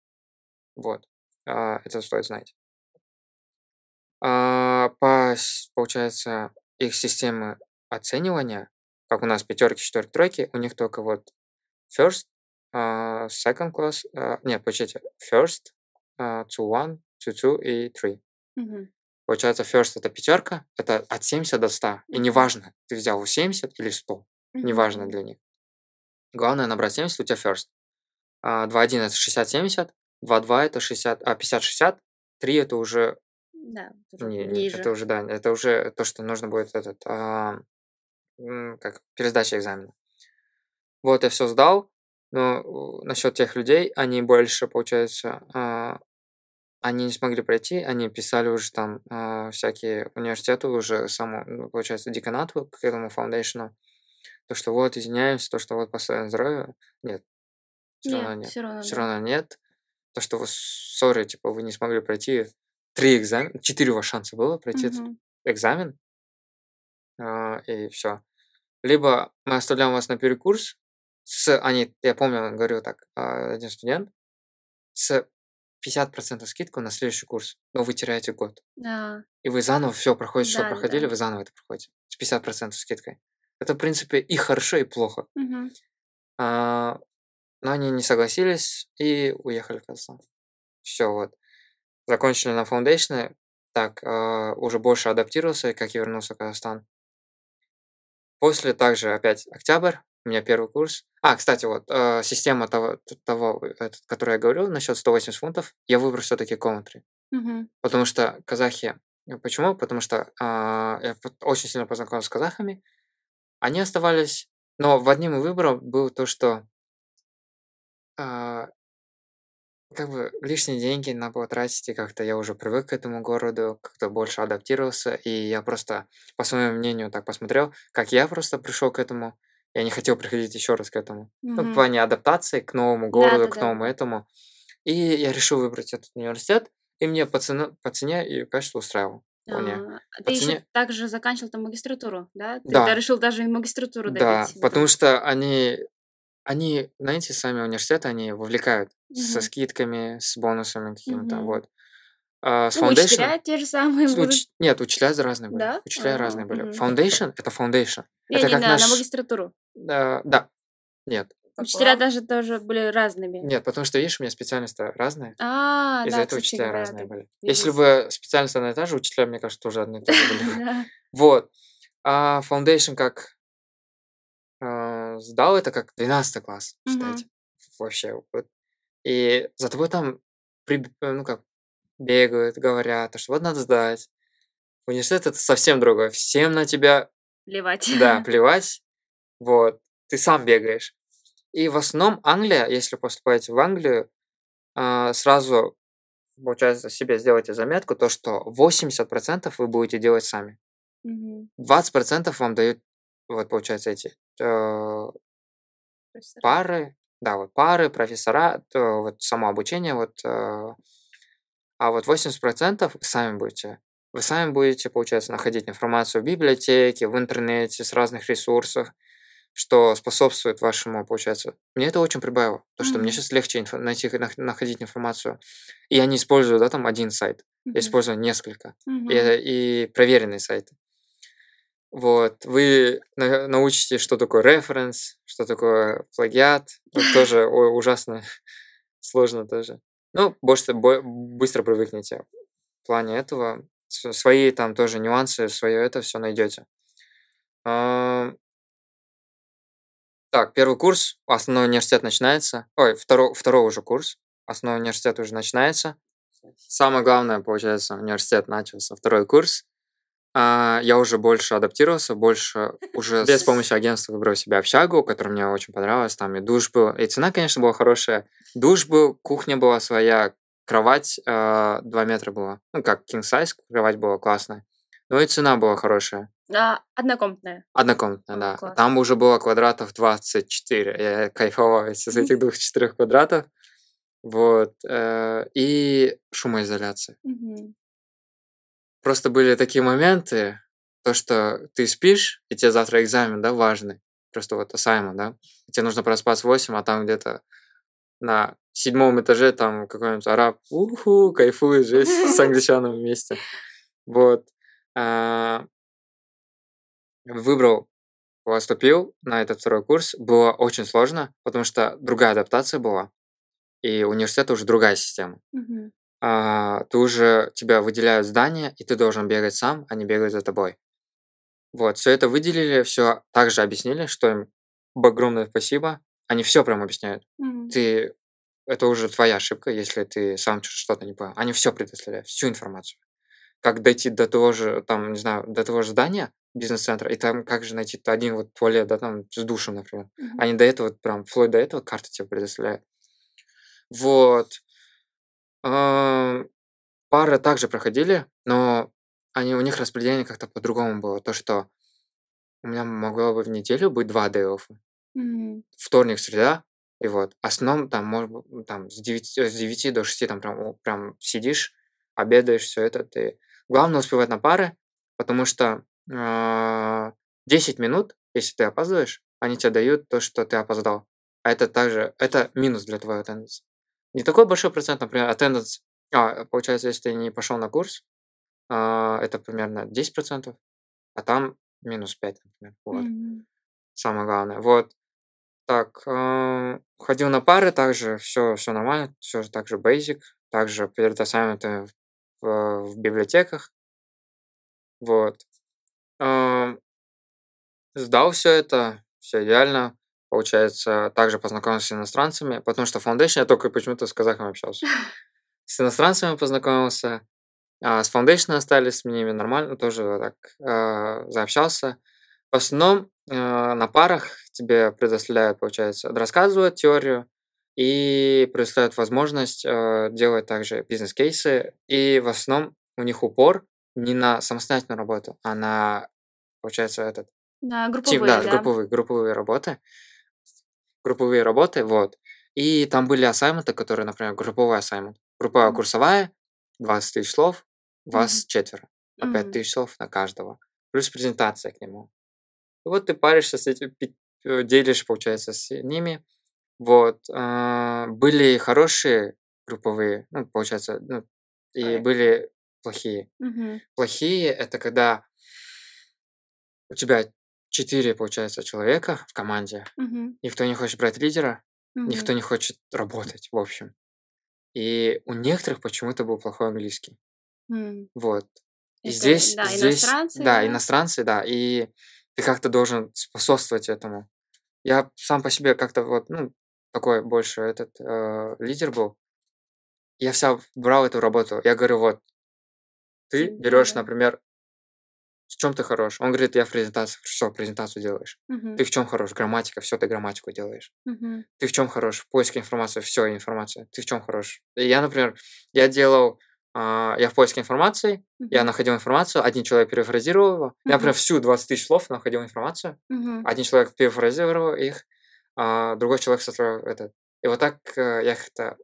Вот. А, Это стоит знать. А, По, получается, их системы оценивания, как у нас пятерки, четверки, тройки, у них только вот first, а, second class, а, нет, почти first, а, two one, two two и three. Мгм. Получается, first это пятерка, это от 70 до 100. И неважно, ты взял 70 или 100, неважно Мгм. для них. Главное набрать 70, у тебя first. А, 2-1 это 60-70, 2-2 это 60, а, 50-60, 3 это уже, Да, не, ниже. это уже, да, это уже то, что нужно будет этот, а, как, пересдача экзамена. Вот, я все сдал, но насчет тех людей, они больше, получается, а, они не смогли пройти, они писали уже там а, всякие университеты, уже саму, ну, получается, деканату к этому фаундейшну, то, что вот, извиняемся, то, что вот поставим здоровье. Нет, все равно Нет, нет. все равно, Все равно нет. То, что вы, сори, типа, вы не смогли пройти три экзамена, четыре у вас шанса было пройти этот Мгм. экзамен, а, и все. Либо мы оставляем вас на перекурс, с, они, я помню, он говорил так, а, один студент, с 50% скидку на следующий курс, но вы теряете год. Да. И вы заново все проходите, что Да, да, проходили, да. вы заново это проходите. С 50% скидкой. Это, в принципе, и хорошо, и плохо. Мгм. А, но они не согласились и уехали в Казахстан. Все, вот. Закончили на фаундейшне, так, э, уже больше адаптировался, как я вернулся в Казахстан. После также опять октябрь, у меня первый курс. А, кстати, вот, э, система того, того этот, который я говорил, насчет 180 фунтов, я выбрал все-таки комнатри. Мгм. Потому что казахи... э, Почему? Потому что а, я очень сильно познакомился с казахами. Они оставались... Но в одним из выборов было то, что а, как бы лишние деньги надо было тратить, и как-то я уже привык к этому городу, как-то больше адаптировался, и я просто, по своему мнению, так посмотрел, как я просто пришел к этому, я не хотел приходить еще раз к этому. Ну, в плане адаптации к новому городу, к Да-да-да. новому этому. И я решил выбрать этот университет, и мне по, цену, по цене и качеству устраивал. Вполне. А, По Ты еще цене... также заканчивал там магистратуру, да? Ты Да, да, решил даже и магистратуру да, добить. потому потом. что они, они, знаете, сами университеты, они вовлекают со Мгм. скидками, с бонусами какими-то, Мгм. вот. А, с Ну, Foundation... учителя те же самые будут. уч- Нет, учителя разные были. Да? Учителя А, разные были. Foundation — это Foundation. Не, Это не, как на, на наш... магистратуру. Да, да. Нет. Учителя даже тоже были разными. Нет, потому что, видишь, у меня специальность разная. А, Из-за да, этого учителя говоря, разные были. Если бы специальность одна и та же, учителя, мне кажется, тоже одни и те же были. Да. Вот. А Foundation как а, сдал это как 12 класс, считайте. Вообще. И за тобой там, ну как, бегают, говорят, что вот надо сдать. Университет это совсем другое. Всем на тебя, Плевать. да, плевать. Вот. Ты сам бегаешь. И в основном Англия, если поступаете в Англию, а, сразу, получается, себе сделайте заметку, то, что 80% вы будете делать сами. Мгм. 20% вам дают, вот, получается, эти э, пары, да, вот пары, профессора, то вот само обучение, вот, э, а вот 80% вы сами будете. Вы сами будете, получается, находить информацию в библиотеке, в интернете, с разных ресурсов, что способствует вашему, получается. Мне это очень прибавило, то, что мне Мгм. сейчас легче инфо- найти, нах- находить информацию. И я не использую, да, там один сайт, я Мгм. использую несколько. И, Мгм. и проверенные сайты. Вот, вы на- научитесь, что такое референс, что такое плагиат. Это тоже ужасно сложно тоже. Ну, больше бо- быстро привыкнете. В плане этого свои там тоже нюансы, свое это все найдете. Ам, Так, первый курс, основной университет начинается. Ой, второй, второй уже курс, основной университет уже начинается. Самое главное, получается, университет начался, второй курс. А, я уже больше адаптировался, больше уже без помощи агентства выбрал себе общагу, которая мне очень понравилась. Там и душ был, и цена, конечно, была хорошая. Душ был, кухня была своя, кровать 2 метра была. Ну, как king size, кровать была классная. Ну и цена была хорошая. А, однокомнатная. Однокомнатная, да. класс. Там уже было квадратов 24. Я кайфовал из этих двух-четырех квадратов. Вот. э, И шумоизоляция. Просто были такие моменты, то, что ты спишь, и тебе завтра экзамен, да, важный. Просто вот assignment, да. И тебе нужно проспаться в 8, а там где-то на седьмом этаже там какой-нибудь араб, уху, кайфует, жесть, с англичаном вместе. Вот. А, Выбрал, поступил на этот второй курс. Было очень сложно, потому что другая адаптация была. И университет уже другая система. А, ты уже тебя выделяют здание, и ты должен бегать сам, а не бегать за тобой. Вот, все это выделили, все также объяснили, что им огромное спасибо. Они все прям объясняют. Мгм. Ты это уже твоя ошибка, если ты сам что-то не понял. Они все предоставляют, всю информацию. Как дойти до того же, там, не знаю, до того же здания, бизнес-центра, и там как же найти один вот туалет, да, там, с душем, например. Мгм. Они до этого, прям, вплоть до этого карты тебе предоставляют. Вот. Ам, Пары также проходили, но они, у них распределение как-то по-другому было. То, что у меня могло бы в неделю быть два off. Мгм. Вторник, среда, и вот. В основном там, может там с 9, с 9 до 6 там прям, прям сидишь, обедаешь, все это. Ты... Главное успевать на пары, потому что а, 10 минут, если ты опаздываешь, они тебе дают то, что ты опоздал. А это также, это минус для твоего attendance. Не такой большой процент, например, attendance, а, получается, если ты не пошел на курс, а, это примерно 10%, а там минус 5, например. Вот Мгм. самое главное. Вот. Так, э, ходил на пары, также все, все нормально, все так же basic, также перед ассайментами в, в библиотеках. Вот. Ам, Сдал все это, все идеально. Получается, также познакомился с иностранцами, потому что Foundation я только почему-то с казахами общался. С иностранцами познакомился, а, с Foundation остались, с ними нормально, тоже так а, заобщался. В основном а, на парах тебе предоставляют, получается, рассказывают теорию и предоставляют возможность а, делать также бизнес-кейсы. И в основном у них упор не на самостоятельную работу, а на, получается, этот На групповые, да, да? групповые, групповые работы. Групповые работы, вот. И там были ассайменты, которые, например, групповой ассаймент. Групповая Мгм. курсовая, 20 тысяч слов, вас Мгм. четверо, по 5 Мгм. тысяч слов на каждого. Плюс презентация к нему. И вот ты паришься с этим, э, делишь, получается, с ними. Вот. а, Были хорошие групповые, ну, получается, ну, и Проекты. были плохие. Мгм. Плохие – это когда у тебя четыре, получается, человека в команде, Мгм. никто не хочет брать лидера, никто Мгм. не хочет работать, в общем. И у некоторых почему-то был плохой английский. М. Вот. И Это, здесь, да, здесь, иностранцы, да, да? иностранцы, да, и ты как-то должен способствовать этому. Я сам по себе как-то вот, ну, такой больше этот э, лидер был. Я вся брал эту работу. Я говорю, вот, ты берешь, например, в чем ты хорош? Он говорит, я в презентации. Все, презентацию делаешь. Мгм. Ты в чем хорош? Грамматика, все, ты грамматику делаешь. Мгм. Ты в чем хорош? В поиске информации, все, информация. Ты в чем хорош? И я, например, я делал, а, я в поиске информации, я Мгм. находил информацию, один человек перефразировал его. Я, Мгм. например, всю 20 тысяч слов находил информацию, Мгм. один человек перефразировал их, а другой человек составил этот. И вот так э, я как-то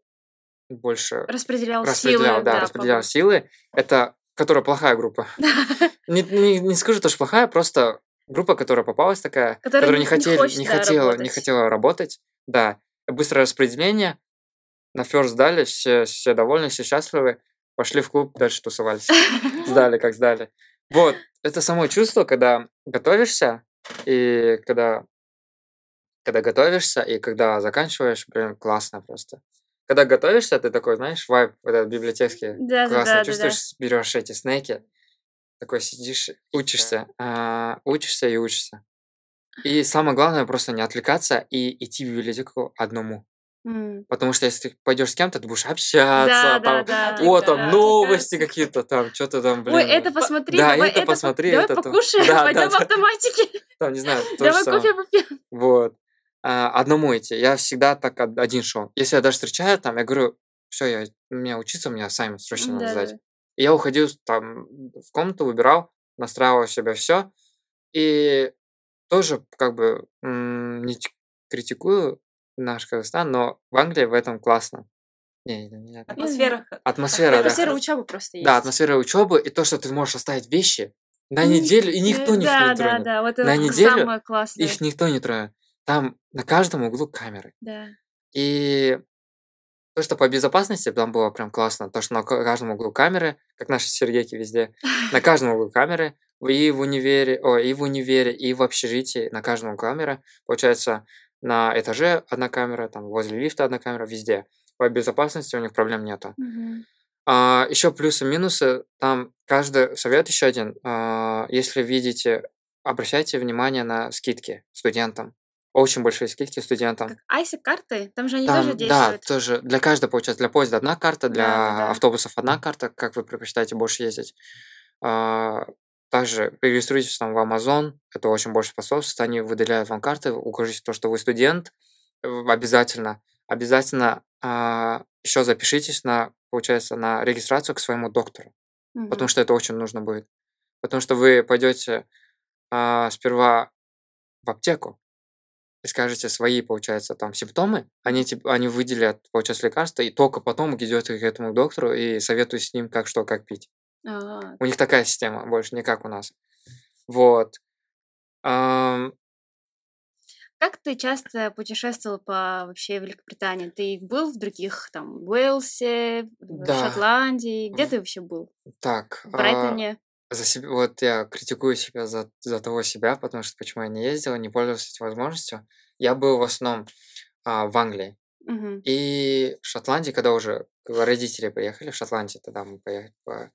больше Распределял распределял, силы, да, да, распределял по силы. Это, которая плохая группа. Не, не, не скажу, то, что плохая, просто группа, которая попалась такая, Которая которая не- не, не хотели, хочет, не, да, хотела, не работать. хотела работать. Да, быстрое распределение. На first сдали, все, все довольны, все счастливы. Пошли в клуб, дальше тусовались. Сдали, как сдали. Вот, это само чувство, когда готовишься, и когда, когда готовишься, и когда заканчиваешь, прям классно просто. Когда готовишься, ты такой, знаешь, вайб вот этот библиотекский, Да, да, классно да, да, да. чувствуешь, берешь эти снеки, такой сидишь, учишься, а, учишься и учишься. И самое главное просто не отвлекаться и идти в библиотеку одному. Потому что если ты пойдешь с кем-то, ты будешь общаться, Да, да, там, да. о, отвлека- там новости отвлекаться. какие-то, там что-то там, блин. Ой, это по- посмотри, да, давай это по- посмотри, давай это то. покушаем, Да, пойдем да, в да. автоматике, Там, не знаю, то давай кофе попьем. Вот. А, одному идти. Я всегда так од- один шел. Если я даже встречаю там, я говорю, все, я, мне учиться, мне assignment срочно надо Да, сдать. да. И я уходил там в комнату, выбирал, настраивал себе все. И тоже как бы не критикую наш Казахстан, но в Англии в этом классно. Не, не, не, Атмосфера. Атмосфера, да. Атмосфера учебы просто есть. Да, атмосфера учебы и то, что ты можешь оставить вещи на неделю, и никто них да, не да, тронет. да, вот На это неделю самое классное. Их никто не тронет. Там на каждом углу камеры. Да. И то, что по безопасности там было прям классно, то, что на ка- каждом углу камеры, как наши Сергейки везде, на каждом углу камеры, и в универе, о, и в универе, и в общежитии, на каждом углу камера. Получается, на этаже одна камера, там возле лифта одна камера, везде. По безопасности у них проблем нету. Мгм. А, еще плюсы, минусы. Там каждый совет еще один. А, если видите, обращайте внимание на скидки студентам. Очень большие скидки студентам. Как ISIC карты, там же они Там, тоже да, действуют. тоже для каждого, получается, для поезда одна карта, для Да-да-да. автобусов одна карта, как вы предпочитаете больше ездить. А, также регистрируйтесь там в Amazon, это очень больше способствует, они выделяют вам карты, укажите то, что вы студент, обязательно, обязательно еще запишитесь на, получается, на регистрацию к своему доктору, Мгм. потому что это очень нужно будет. Потому что вы пойдете а, сперва в аптеку, и скажете свои, получается, там симптомы, они, тип- они выделят, получается, лекарства, и только потом идете к этому доктору и советуете с ним, как что, как пить. А, У них такая система, больше не как у нас. Вот. Ам, Как ты часто путешествовал по вообще Великобритании? Ты был в других, там, Уэльсе, в Да. Шотландии? Где ты вообще был? так, В а, Брайтоне? За себя, вот я критикую себя за, за того себя, потому что почему я не ездил, не пользовался этой возможностью. Я был в основном а, в Англии. Мгм. И в Шотландии, когда уже родители приехали в Шотландию, тогда мы поехали. по-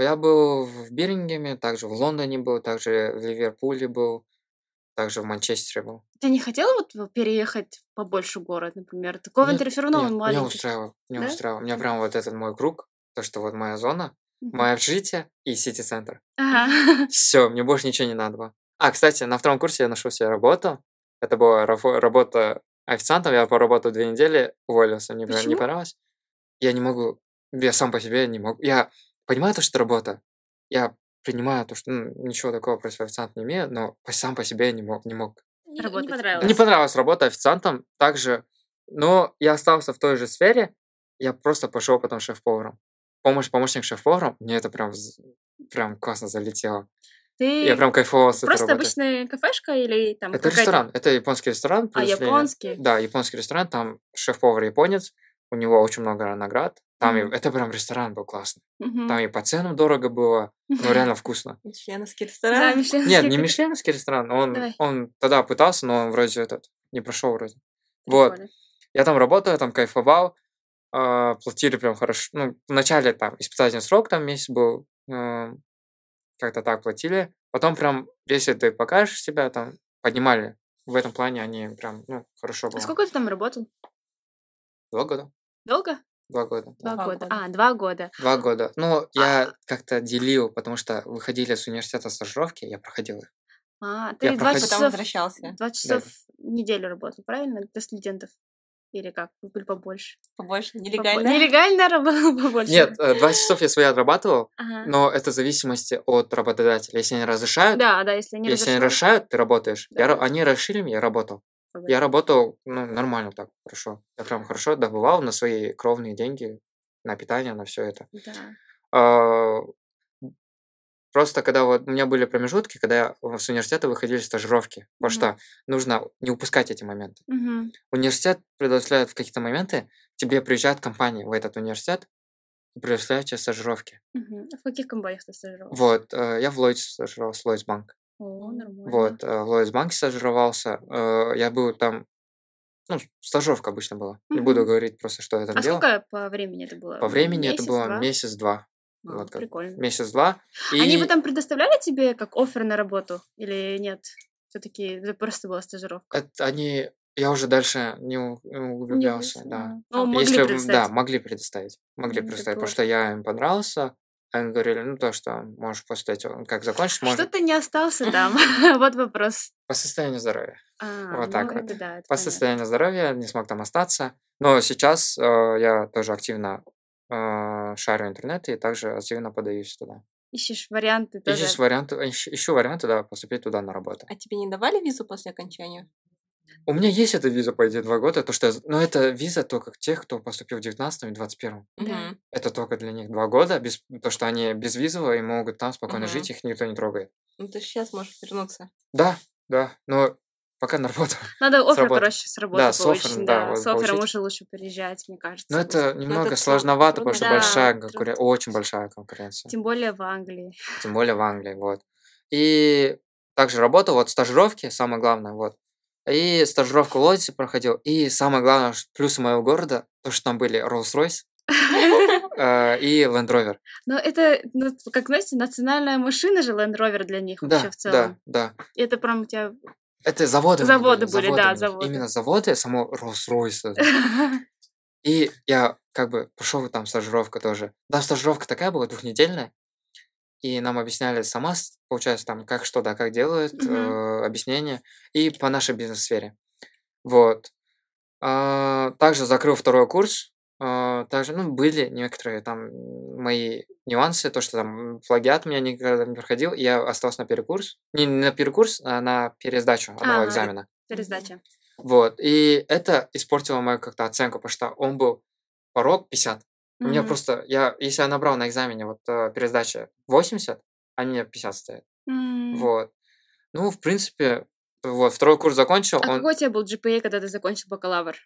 Я был в Бирмингеме, также в Лондоне был, также в Ливерпуле был, также в Манчестере был. Ты не хотела вот переехать в побольше город, например? Ковентри Нет, все равно нет, он маленький. устраивал, меня Да? устраивал. Меня прям вот этот мой круг, то, что вот моя зона. Мое общежитие и сити-центр. Ага. Все, мне больше ничего не надо было. А, кстати, на втором курсе я нашел себе работу. Это была работа официантом. Я поработал две недели, уволился. Мне прям не Почему? понравилось. Я не могу, я сам по себе не могу. Я понимаю то, что это работа. Я принимаю то, что ну, ничего такого против официанта не имею, но сам по себе не мог. Не, мог. Не, Работать. не понравилось. не понравилась работа официантом. Также, но я остался в той же сфере. Я просто пошел потом шеф-поваром. Помощь, помощник шеф-поваром, мне это прям, прям классно залетело. Ты Я прям кайфовал с этой просто работы. обычная кафешка или там Это ресторан, это японский ресторан. А, японский? Да, японский ресторан, там шеф-повар японец, у него очень много наград. Там и- Мгм. это прям ресторан был классный. Мгм. Там и по ценам дорого было, но реально вкусно. Мишленовский Да, ресторан. мишленовский Нет, не мишленовский ресторан, он, Давай. он тогда пытался, но он вроде этот, не прошел вроде. Вот, Прикольно. я там работал, я там кайфовал, а, платили прям хорошо. Ну, вначале там испытательный срок там месяц был, а, как-то так платили. Потом прям, если ты покажешь себя, там поднимали. В этом плане они прям, ну, хорошо было. А сколько ты там работал? Два года. Долго? Два года. Два Два года. года. А, два года. Два года. Ну, я как-то делил, потому что выходили с университета стажировки, я проходил их. А, ты Я 20 проходил- часов, возвращался. 20 часов в неделю работал, правильно? Для студентов. Или как? Или побольше? Побольше. Побо- Нелегально. Нелегально работал побольше? Нет, э, два часов я свои отрабатывал, Ага. но это в зависимости от работодателя. Если они разрешают, Да, да, если не если они разрешают, разрешают, ты работаешь. Я Да. ра- они расширили меня, я работал. Я работал, ну, нормально так, хорошо. Я прям хорошо добывал на свои кровные деньги, на питание, на все это. Да. А, Просто когда вот у меня были промежутки, когда с университета выходили стажировки, потому Мгм. что нужно не упускать эти моменты. Мгм. Университет предоставляет в какие-то моменты, тебе приезжают компании в этот университет и предоставляют тебе стажировки. Мгм. А В каких компаниях ты стажировал? Вот, э, я в Lloyds стажировался, Lloyds Банк. О, нормально. Вот, э, в Lloyds Банке стажировался. э, Я был там, ну, стажировка обычно была. Не буду говорить просто, что я там А делал. сколько по времени это было? По времени это Месяц, было два? месяц-два. А, Вот. Прикольно. Месяц-два. Они И потом предоставляли тебе как офер на работу или нет? Все-таки это просто была стажировка. это они... Я уже дальше не не Не углублялся, влез, да. Ну, могли Если, да, могли предоставить. Могли это предоставить, потому что я им понравился. Они говорили, ну, то, что можешь после этого, как закончишь, можешь ты не остался там? Вот вопрос. по состоянию здоровья. А, Вот ну, так вот. да, По понятно. состоянию здоровья не смог там остаться. Но сейчас э, я тоже активно э, шарю интернет и также активно подаюсь туда. Ищешь варианты тоже. Ищу варианты, ищу, ищу варианты, да, поступить туда на работу. А тебе не давали визу после окончания? У меня есть эта виза, по идее, два года, то что но это виза только тех, кто поступил в 19 и 21 Да. Это только для них два года, без, то, что они безвизово и могут там спокойно Мгм. жить, их никто не трогает. Ну ты сейчас можешь вернуться. Да, да, но пока на работу. Надо офер проще с работы Да, с получить. оффером, да, да, с оффером уже лучше переезжать, мне кажется. Но это немного трудно, сложновато, потому что трудно. большая конкуренция, трудно. очень большая конкуренция. Тем более в Англии. Тем более в Англии, вот. И также работал, вот стажировки, самое главное, вот. И стажировку в Лодисе проходил. И самое главное, плюсы моего города, то, что там были Rolls-Royce э, и Land Rover. Но это, ну, как знаете, национальная машина же Land Rover для них вообще Да, в целом. да, да. И это прям у тебя... Это заводы. Заводы были, да, у них. заводы. Именно заводы, само Rolls-Royce. И я как бы пошел там стажировка тоже. Да, стажировка такая была двухнедельная. И нам объясняли сама, получается, там, как что, да, как делают, Мгм. э, объяснения. И по нашей бизнес-сфере. Вот. А, также закрыл второй курс. А, также, ну, были некоторые там мои нюансы, то, что там плагиат у меня никогда не проходил, и я остался на перекурс. Не на перекурс, а на пересдачу одного А, экзамена. Пересдача. Вот. И это испортило мою как-то оценку, потому что он был порог 50. У меня Мгм. просто, я, если я набрал на экзамене вот э, пересдача 80, а мне 50 стоит. М. Вот. Ну, в принципе, вот, второй курс закончил, А он какой у тебя был GPA, когда ты закончил бакалавр?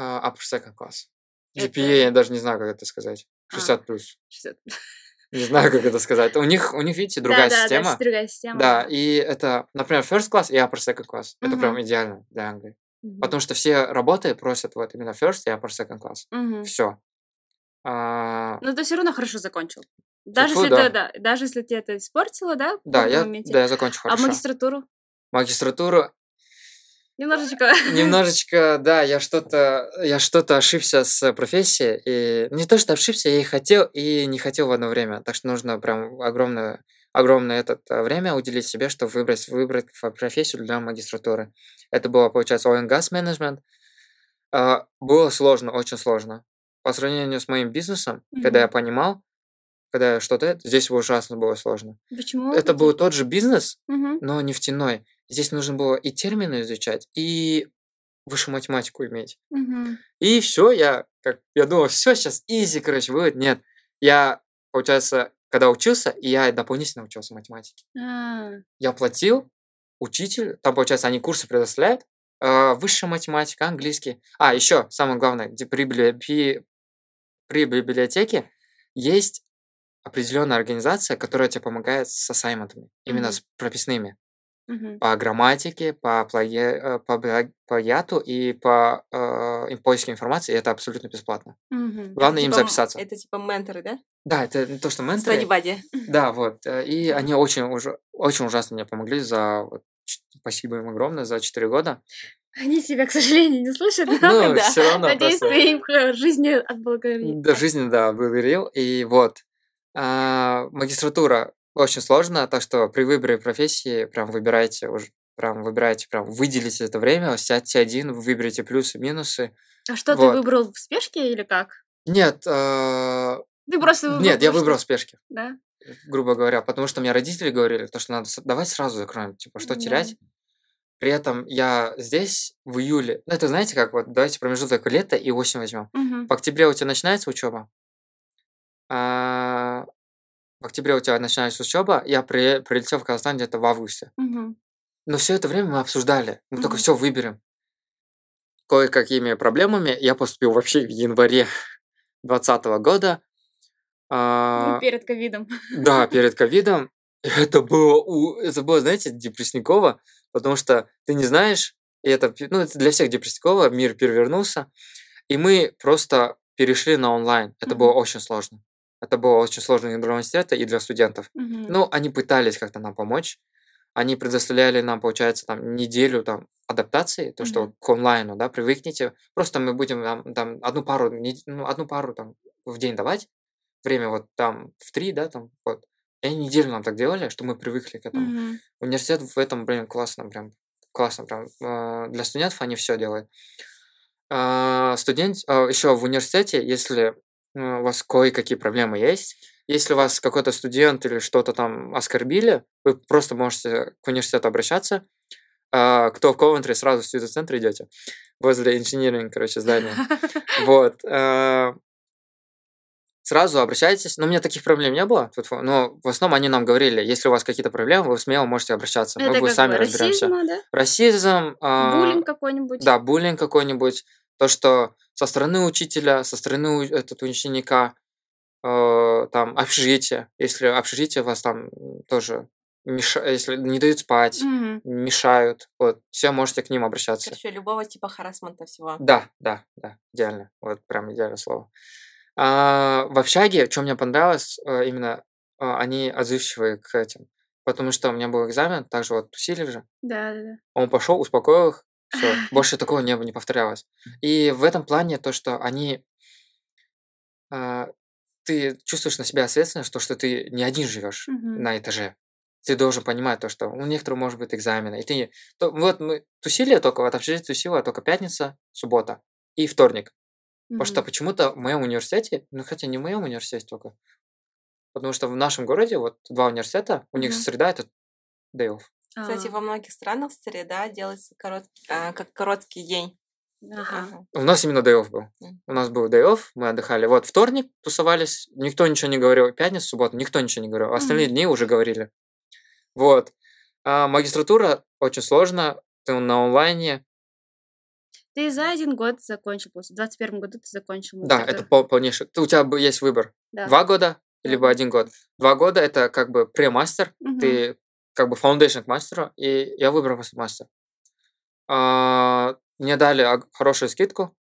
Upper second class. Это- GPA, я даже не знаю, как это сказать. А. 60 плюс. 60. Не знаю, как это сказать. У них, у них, видите, другая да, система. Да, другая система. Да, и это, например, first class и upper second class. Это прям идеально для Англии. Мгм. Потому что все работы просят вот именно first, я просто second class. Мгм. Все. А, Но ты все равно хорошо закончил. Даже Тьфу, если, да. ты, да, даже если тебе это испортило, да? да, я, да, я закончил А хорошо. магистратуру? Магистратуру Немножечко. немножечко, да, я что-то, я что-то ошибся с профессией. И не то, что ошибся, я и хотел, и не хотел в одно время. Так что нужно прям огромное, огромное это время уделить себе, чтобы выбрать, выбрать профессию для магистратуры. Это было, получается, oil and gas management. А, Было сложно, очень сложно. По сравнению с моим бизнесом, когда я понимал, когда что-то здесь ужасно было сложно. Почему? Это был тот же бизнес, Мгм. но нефтяной. Здесь нужно было и термины изучать, и высшую математику иметь. Мгм. И все, я как я думал, все сейчас изи, короче, будет. Нет, я, получается, когда учился, и я дополнительно учился математике. А, Я платил, учитель, там, получается, они курсы предоставляют, а, высшая математика, английский. А, еще, самое главное, где при, при, при библиотеке есть определенная организация, которая тебе помогает с ассайментами, именно Мгм. с прописными мгм. по грамматике, по, плаге- э, по пла- плагиату и по э, им- поиску информации, и это абсолютно бесплатно. Мгм. Главное Это им типа записаться. Это типа менторы, да? Да, это то, что менторы. Buddy. Да, вот. э, И они очень, уже, очень ужасно мне помогли за... вот, Спасибо им огромное за 4 года. Они тебя, к сожалению, не слышат, но Ну, Да. все равно надеюсь, просто... ты им к жизни отблагодарил. До жизни, да, благодарил. И вот. А, магистратура очень сложно, так что при выборе профессии прям выбирайте уже прям выбирайте, прям выделите это время, сядьте один, выберите плюсы, минусы. А что, Вот. ты выбрал в спешке или как? Нет, а, Ты просто выбрал... нет, я выбрал в спешке, Да? грубо говоря, потому что мне родители говорили, то, что надо, давай сразу закроем, типа, что Да. терять. При этом я здесь в июле, ну, это знаете как, вот давайте промежуток лета и осень возьмем. Мгм. В октябре у тебя начинается учеба. А, в октябре у тебя начинается учеба. Я при- прилетел в Казахстан где-то в августе. Мгм. Но все это время мы обсуждали. Мы только Мгм. все выберем. Кое-какими проблемами я поступил вообще в январе 2020 года. Ну, А, перед ковидом. да, перед ковидом. Это было, у- это было, знаете, депрессниково, потому что ты не знаешь, и это, ну, это для всех депрессниково, мир перевернулся, и мы просто перешли на онлайн. Это было Мгм. очень сложно. Это было очень сложно для университета, и для студентов. Мгм. Ну, они пытались как-то нам помочь. Они предоставляли нам, получается, там неделю там адаптации, то, что Мгм. к онлайну, да, привыкните. Просто мы будем там, там одну пару, ну, одну пару там в день давать. Время вот там в три, да, там, вот. И они неделю нам так делали, что мы привыкли к этому. Мгм. Университет в этом, блин, классно, прям, классно, прям. э, Для студентов они все делают. А, Студент, еще в университете, если у вас кое-какие проблемы есть, если у вас какой-то студент или что-то там оскорбили, вы просто можете к университету обращаться. А, Кто в Ковентри, сразу в студент-центр идете, возле инжиниринг, короче, здания. Вот. э, Сразу обращайтесь. Но у меня таких проблем не было. Но в основном они нам говорили, если у вас какие-то проблемы, вы смело можете обращаться. Мы бы как сами разберемся. расизма, да? Расизм. а, Буллинг какой-нибудь? Да, буллинг какой-нибудь. То, что со стороны учителя, со стороны этот, ученика, э, там, общежитие. Если общежитие вас там тоже меша- если не дают спать, Мгм. мешают, вот, все можете к ним обращаться. Короче, любого типа харасмента всего. Да, да, да, идеально. Вот прям идеальное слово. А, в общаге, что мне понравилось, э, именно а, они отзывчивые к этим. Потому что у меня был экзамен, также вот тусили же. Да, да, да. Он пошел, успокоил их, все, больше такого не, не повторялось. И в этом плане то, что они... а, ты чувствуешь на себя ответственность, то, что ты не один живешь Мгм. на этаже. Ты должен понимать то, что у некоторых может быть экзамены. И ты... то- вот мы тусили только, вот общежитие тусила только пятница, суббота и вторник. Потому что почему-то в моем университете, ну хотя не в моем университете только, потому что в нашем городе вот два университета, у них Мгм. среда это day off. Кстати, А, во многих странах среда делается короткий, а, как короткий день. Ага. У нас именно day был. У нас был day мы отдыхали. Вот вторник тусовались, никто ничего не говорил. Пятница, суббота, никто ничего не говорил. Остальные Мгм. дни уже говорили. Вот. А магистратура очень сложно, ты на онлайне. Ты за один год закончил, после- в 21 году ты закончил Да, это пол- полнейший. Ты- У тебя бы есть выбор. Да. Два года, либо Да. один год. Два года это как бы премастер, Мгм. ты как бы foundation к мастеру, и я выбрал мастер. А, мне дали хорошую скидку.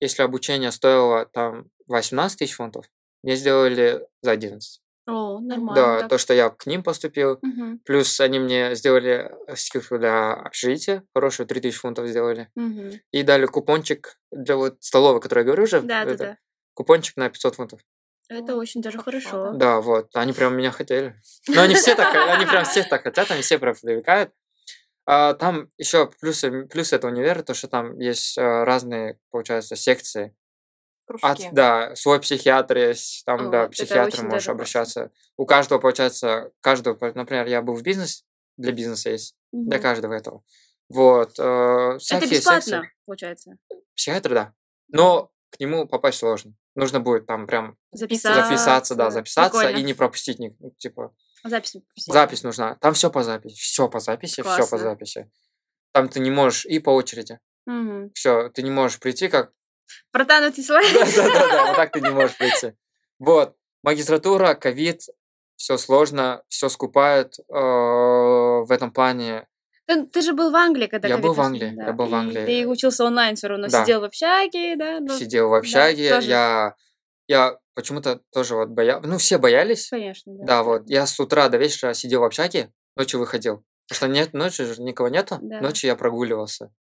Если обучение стоило там 18 тысяч фунтов, мне сделали за 11. О, нормально. Да, так. то, что я к ним поступил. Мгм, Плюс они мне сделали э, скидку для общежития, хорошую 3000 фунтов сделали. мгм. И дали купончик для вот столовой, который я говорю уже. Да, да, это, да. Купончик на 500 фунтов. Это очень даже хорошо, хорошо. Да, вот. Они прям меня хотели. Но они все так, они прям все так хотят, они все прям привлекают. А, там еще плюсы, плюс этого универа, то, что там есть а, разные, получается, секции. От- да, свой психиатр есть, там, О, да, очень можешь обращаться. У каждого, получается, каждого, например, я был в бизнес, для бизнеса есть, для Мгм. каждого этого. Вот. э, Это бесплатно, секции. получается. Психиатр, да. Но к нему попасть сложно. Нужно будет там прям Записаться. записаться, да, записаться Прикольно. и не пропустить. ни- ну, Типа, Запись. запись нужна. Там все по записи, все по записи, все по записи. Там ты не можешь и по очереди. Мгм. Все, ты не можешь прийти как Братан, ты слышишь? Да, да, да, да, вот так ты не можешь прийти. Вот. Магистратура, ковид, все сложно, все скупают. э, В этом плане Ты, ты же был в Англии, когда Я был в Англии, да. я был в И Англии. Ты учился онлайн все равно, Да. сидел в общаге, да? ну, сидел в общаге. тоже. Я, я почему-то тоже вот боялся. Ну, все боялись. Конечно, да. Да, вот. Я с утра до вечера сидел в общаге, ночью выходил. Потому что нет, ночью же никого нету. Да. Ночью я прогуливался.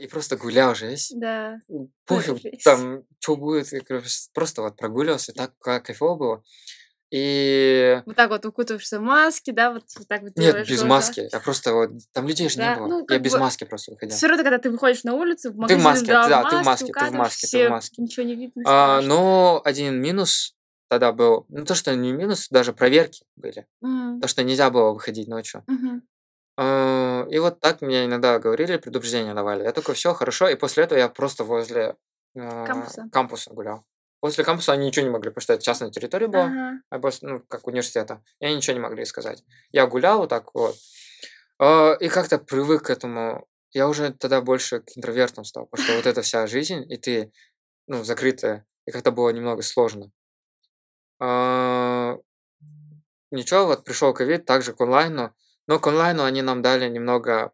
И просто гулял жесть. Да. Пофиг, там, что будет. Просто вот прогуливался, так ка- кайфово было. И Вот так вот укутываешься в маски, да, вот, так вот Нет, делаешь без маски. Я просто вот... Там людей же Да, не было. ну, я как без бы маски просто выходил. Все равно, когда ты выходишь на улицу, в Ты в магазин, маске, да, да, ты в маске, ты в маске, ты в маске. Ничего не видно. А, но один минус тогда был... Ну, то, что не минус, даже проверки были. Мгм, То, что нельзя было выходить ночью. А, И вот так мне иногда говорили, предупреждения давали. Я такой, все, хорошо. И после этого я просто возле а, Кампуса. кампуса гулял. После кампуса они ничего не могли, потому что это частная территория была. Ага. а после, ну, как университета. И они ничего не могли сказать. Я гулял вот так вот. а, И как-то привык к этому. Я уже тогда больше к интровертам стал, потому что вот эта вся жизнь, и ты, ну, закрытая, и как-то было немного сложно. А, Ничего, вот пришел ковид, также к онлайну, но к онлайну они нам дали немного,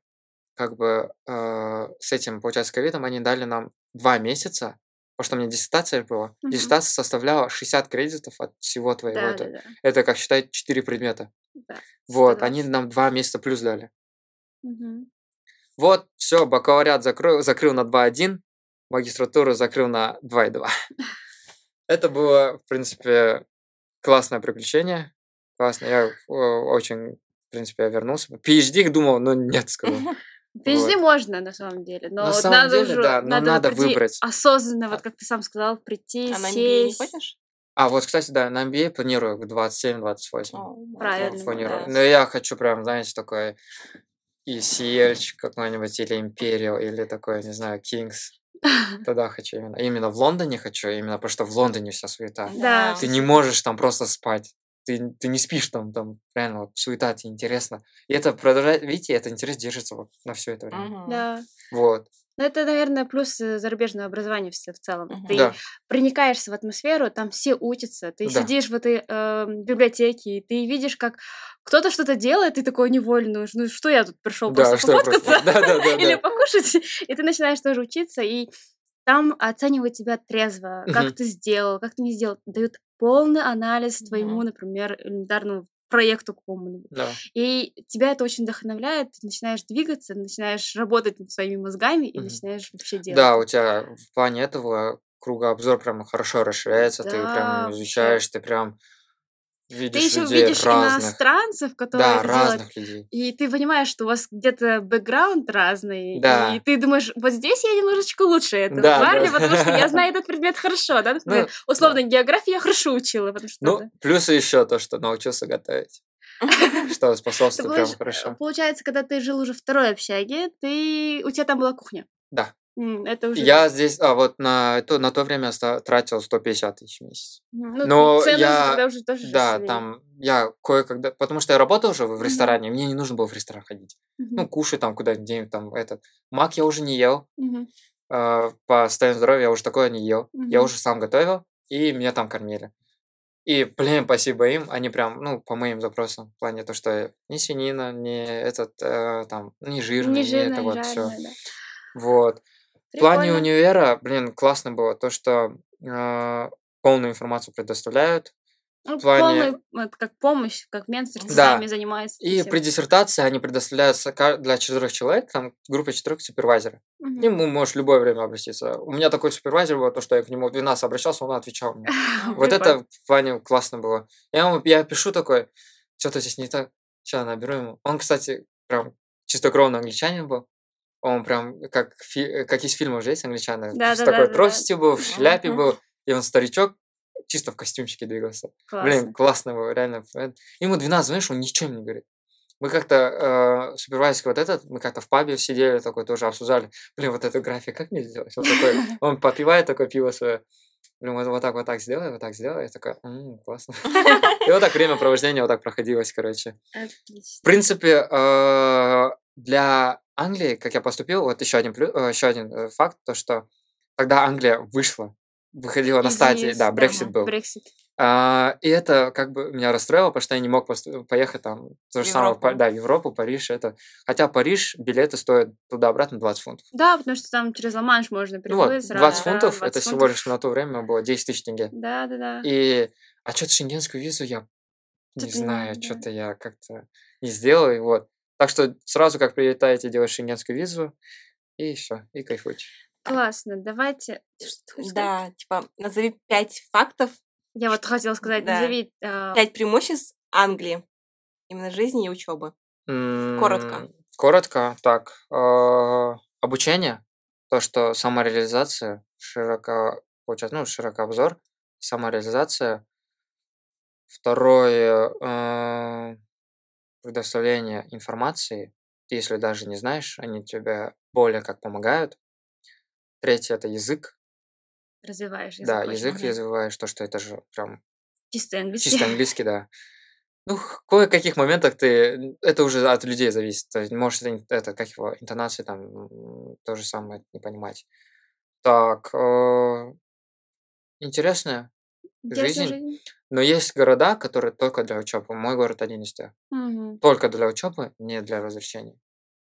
как бы, а, с этим, получается, ковидом, они дали нам два месяца, потому что у меня диссертация была. Мгм. Диссертация составляла 60 кредитов от всего твоего. Да, это- да, да. это как считать 4 предмета. Да, Вот, они 120. нам два месяца плюс дали. Мгм. Вот, все, бакалавриат закрыл, закрыл на 2.1, магистратуру закрыл на 2.2. Это было, в принципе, классное приключение. Классно. Я э, очень, в принципе, я вернулся. PhD думал, но нет, сказал. PhD Вот. можно, на самом деле, но На вот самом надо деле, уже, да, но надо, надо прийти выбрать. осознанно, вот А- как ты сам сказал, прийти, А на MBA не сесть. ходишь? А вот, кстати, да, на MBA планирую к 27-28. О, Правильно, планирую. молодец. Но я хочу прям, знаете, такой ECL какой-нибудь, или Imperial, или такой, не знаю, Kings. Тогда хочу именно. Именно в Лондоне хочу, именно потому что в Лондоне вся суета. Да. Ты не можешь там просто спать. Ты, ты не спишь там, там реально вот суета, тебе интересно. И это продолжает, видите, это интерес держится вот на все это время. Мгм. Да. Вот. Ну, это, наверное, плюс э, зарубежного образования все в целом. Мгм. Ты Да. проникаешься в атмосферу, там все учатся, ты Да. сидишь в этой э, библиотеке, и ты видишь, как кто-то что-то делает, ты такой невольно, ну что я тут пришел Да, просто что я просто- пофоткаться Да, да, да, или да. покушать, и ты начинаешь тоже учиться, и там оценивают тебя трезво, как Мгм. ты сделал, как ты не сделал, дают полный анализ твоему, например, элементарному проекту какому-нибудь. Да. И тебя это очень вдохновляет, ты начинаешь двигаться, начинаешь работать над своими мозгами и Мгм. начинаешь вообще делать. Да, у тебя в плане этого кругообзор прям хорошо расширяется, ты Да, прям вообще. изучаешь, ты прям Ты видишь еще людей видишь разных. иностранцев, которые Да, это делают, разных людей. и ты понимаешь, что у вас где-то бэкграунд разный, Да. и ты думаешь, вот здесь я немножечко лучше этого Да, парня, да. потому что я знаю этот предмет хорошо, да, например, Ну, условно, географию я хорошо учила, потому что Ну, это- плюс еще то, что научился готовить. Что Ты способствует прям хорошо. Получается, когда ты жил уже второй общаге, ты... у тебя там была кухня. Да. Это уже... Я здесь, а вот на то, на то время тратил 150 тысяч в месяц. М, Ну, но цены я- тогда уже тоже Да, росли. там я кое-когда... Потому что я работал уже в ресторане, мне не нужно было в ресторан ходить. Мгм, Ну, кушать там куда-нибудь, там этот... Мак я уже не ел. мгм. а, По состоянию здоровья я уже такое не ел. Я Мгм. уже сам готовил, и меня там кормили. И, блин, спасибо им, они прям, ну, по моим запросам, в плане то, что ни свинина, ни этот, э, там, ни жирный, Не ни жирно, это не вот все. да. Вот. В плане универа, блин, классно было то, что а, полную информацию предоставляют. Ну, плане- полный, это как помощь, как менторство Да. сами занимаются. И всем. при диссертации они предоставляются для четырех человек, там группа четырех супервайзера. К Мгм. нему можешь в любое время обратиться. У меня такой супервайзер был, то, что я к нему в 12 обращался, он отвечал мне. Вот это в плане классно было. Я, ему, я пишу такой, что-то здесь не так, сейчас наберу ему. Он, кстати, прям чистокровный англичанин был. Он прям, как, фи- как из фильмов же есть англичане, с Да-да-да-да-да. такой тростью был, в шляпе был, и он старичок, чисто в костюмчике двигался. Классно. Блин, классно было, реально. Э, Ему 12, знаешь, он ничего мне не говорит. Мы как-то, э, супервайзер вот этот, мы как-то в пабе сидели, такой тоже обсуждали. Блин, вот эту график как мне сделать? Он такой, он попивает такое пиво свое. Блин, вот, вот так, вот так сделай, вот так сделай. Я такой, «М, классно. И вот так времяпровождение вот так проходилось, короче. В Отлично. принципе, э, для Англии, как я поступил, вот еще один, плю- э, еще один э, факт, то, что тогда Англия вышла, выходила на Из стадии, ЕС, да, Брексит был. Брексит. А, и это как бы меня расстроило, потому что я не мог посту- поехать там, то же В самое, да, в Европу, Париж, это... Хотя Париж, билеты стоят туда-обратно 20 фунтов. Да, потому что там через Ла-Манш можно Ну вот, приплыть 20 сразу. да, фунтов, 20 это всего фунтов. лишь на то время было 10 тысяч тенге. Да, да, да. И, а что-то шенгенскую визу я не Что-то не- знаю, да. что-то я как-то не сделал, и вот. Так что сразу, как прилетаете, делаешь шенгенскую визу, и все, и кайфуйте. Классно. Давайте. Сказать? Да, типа, назови пять фактов, Я вот хотела сказать, Да. назови. а, пять преимуществ Англии. Именно жизни и учебы. Коротко. Коротко, так. э, Обучение, то, что самореализация, широко, получается, ну, широкий обзор, самореализация. Второе, предоставление информации, если даже не знаешь, они тебе более как помогают. Третье – это язык. развиваешь язык. Да, язык Мгм. развиваешь, то, что это же прям Чистый английский. Чисто английский, да. Ну, в кое-каких моментах ты... Это уже от людей зависит. То есть, может, это, это как его, интонации там то же самое не понимать. Так, э, Интересная жизнь. жизнь. Но есть города, которые только для учебы. Мой город один из тех. Мгм. Только для учебы, не для развлечений.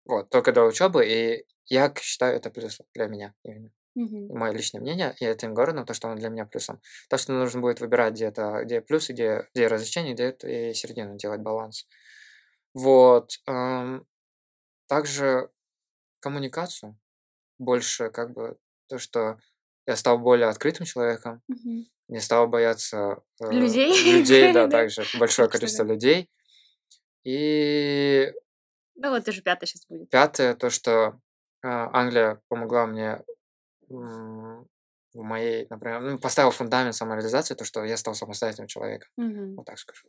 Вот, только для учебы, и я считаю это плюсом для меня именно. Мгм. Мое личное мнение, и этим городом, то, что он для меня плюсом. Так что нужно будет выбирать где-то, где плюсы, где, где развлечения, где это и середину делать баланс. Вот. Также коммуникацию. Больше как бы то, что я стал более открытым человеком, Мгм. Не стал бояться э, Людей? людей, да, также большое количество людей. И Ну вот уже пятый сейчас будет. Пятое, то, что а, Англия помогла мне в моей, например, ну, поставила фундамент самореализации, то, что я стал самостоятельным человеком. Мгм. Вот так скажу.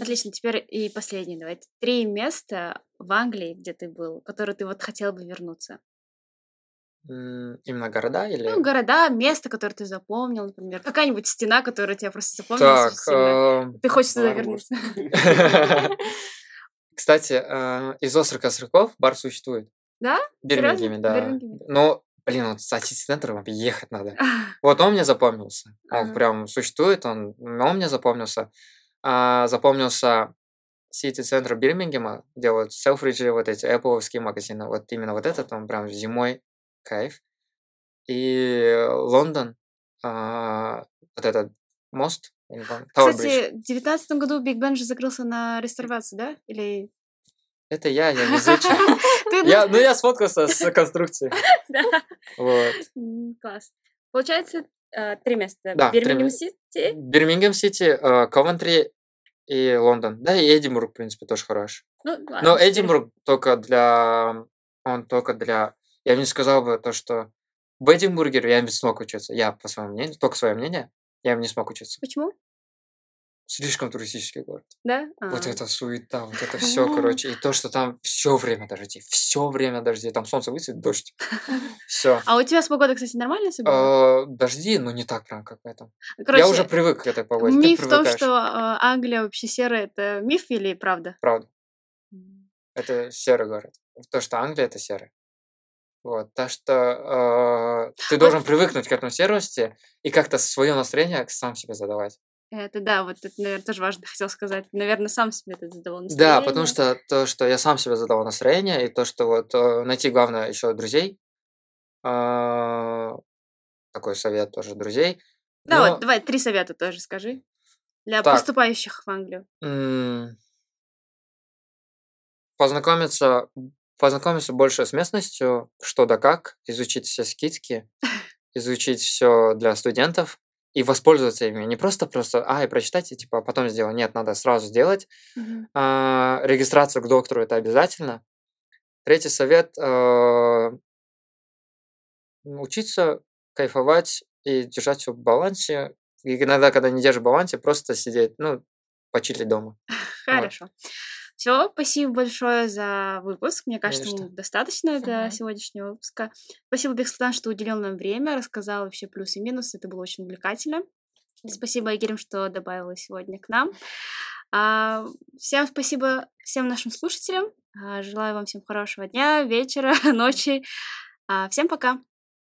Отлично, теперь и последний, давайте. Три места в Англии, где ты был, которые ты вот хотел бы вернуться. Именно города или... Ну, города, место, которое ты запомнил, например. Какая-нибудь стена, которая тебя просто запомнилась Так, эм, Ты хочешь туда вернуться. Кстати, э, из острых костряков бар существует. Да? В Бирмингеме, да. Но, блин, вот от сити-центра ехать надо. Вот он мне запомнился. Он прям существует, он, он мне запомнился. А, запомнился сити-центр Бирмингема, где вот Selfridge, вот эти Apple магазины. Вот именно вот этот, он прям зимой кайф. И Лондон, а, вот этот мост, я не помню, Tower. Кстати, в девятнадцатом году Биг Бен же закрылся на реставрацию, да? Или... Это я, я. Ты, Я, ну, я сфоткался с конструкцией. Да. Вот. Класс. Получается, э, три места. Да, Бирмингем Сити. Бирмингем Сити, э, Ковентри и Лондон. Да, и Эдинбург, в принципе, тоже хорош. Ну, ладно, Но. Эдинбург только для... Он только для... Я бы не сказал бы то, что в Эдинбурге я не смог учиться. Я, по своему мнению, только свое мнение, я бы не смог учиться. Почему? Слишком туристический город. Да? Вот А. это суета, вот это все, короче. И то, что там все время дожди, все время дожди. Там солнце высветит, дождь. Все. А у тебя с погодой, кстати, нормально все было? Дожди, но не так прям, как в этом. Короче, я уже привык к этой погоде. миф в том, что э, Англия вообще серая, это миф или правда? Правда. Это серый город. То, что Англия это серый. Вот, так что э, ты должен привыкнуть к этому серости и как-то свое настроение сам себе задавать. Это да, вот это, наверное, тоже важно хотел сказать. Наверное, сам себе это задавал Да, потому настроение. что то, что я сам себе задавал настроение, и то, что вот э, найти главное еще друзей, А, такой совет тоже друзей. Да, Но, вот, давай три совета тоже скажи. Для Так. поступающих в Англию. м, познакомиться, познакомиться больше с местностью, что да как, изучить все скидки, изучить все для студентов и воспользоваться ими. Не просто просто, ай, прочитать и типа а потом сделать. Нет, надо сразу сделать. А, регистрация к доктору это обязательно. Третий совет э, учиться кайфовать и держать все в балансе. И иногда, когда не держишь в балансе, просто сидеть, ну, почилить дома. Хорошо. Все, спасибо большое за выпуск. Мне кажется, ему достаточно для Мгм. сегодняшнего выпуска. Спасибо, Бексултан, что уделил нам время, рассказал вообще плюсы и минусы. Это было очень увлекательно. Спасибо, Айгерим, что добавила сегодня к нам. А, всем спасибо всем нашим слушателям. А, желаю вам всем хорошего дня, вечера, ночи. А, всем пока.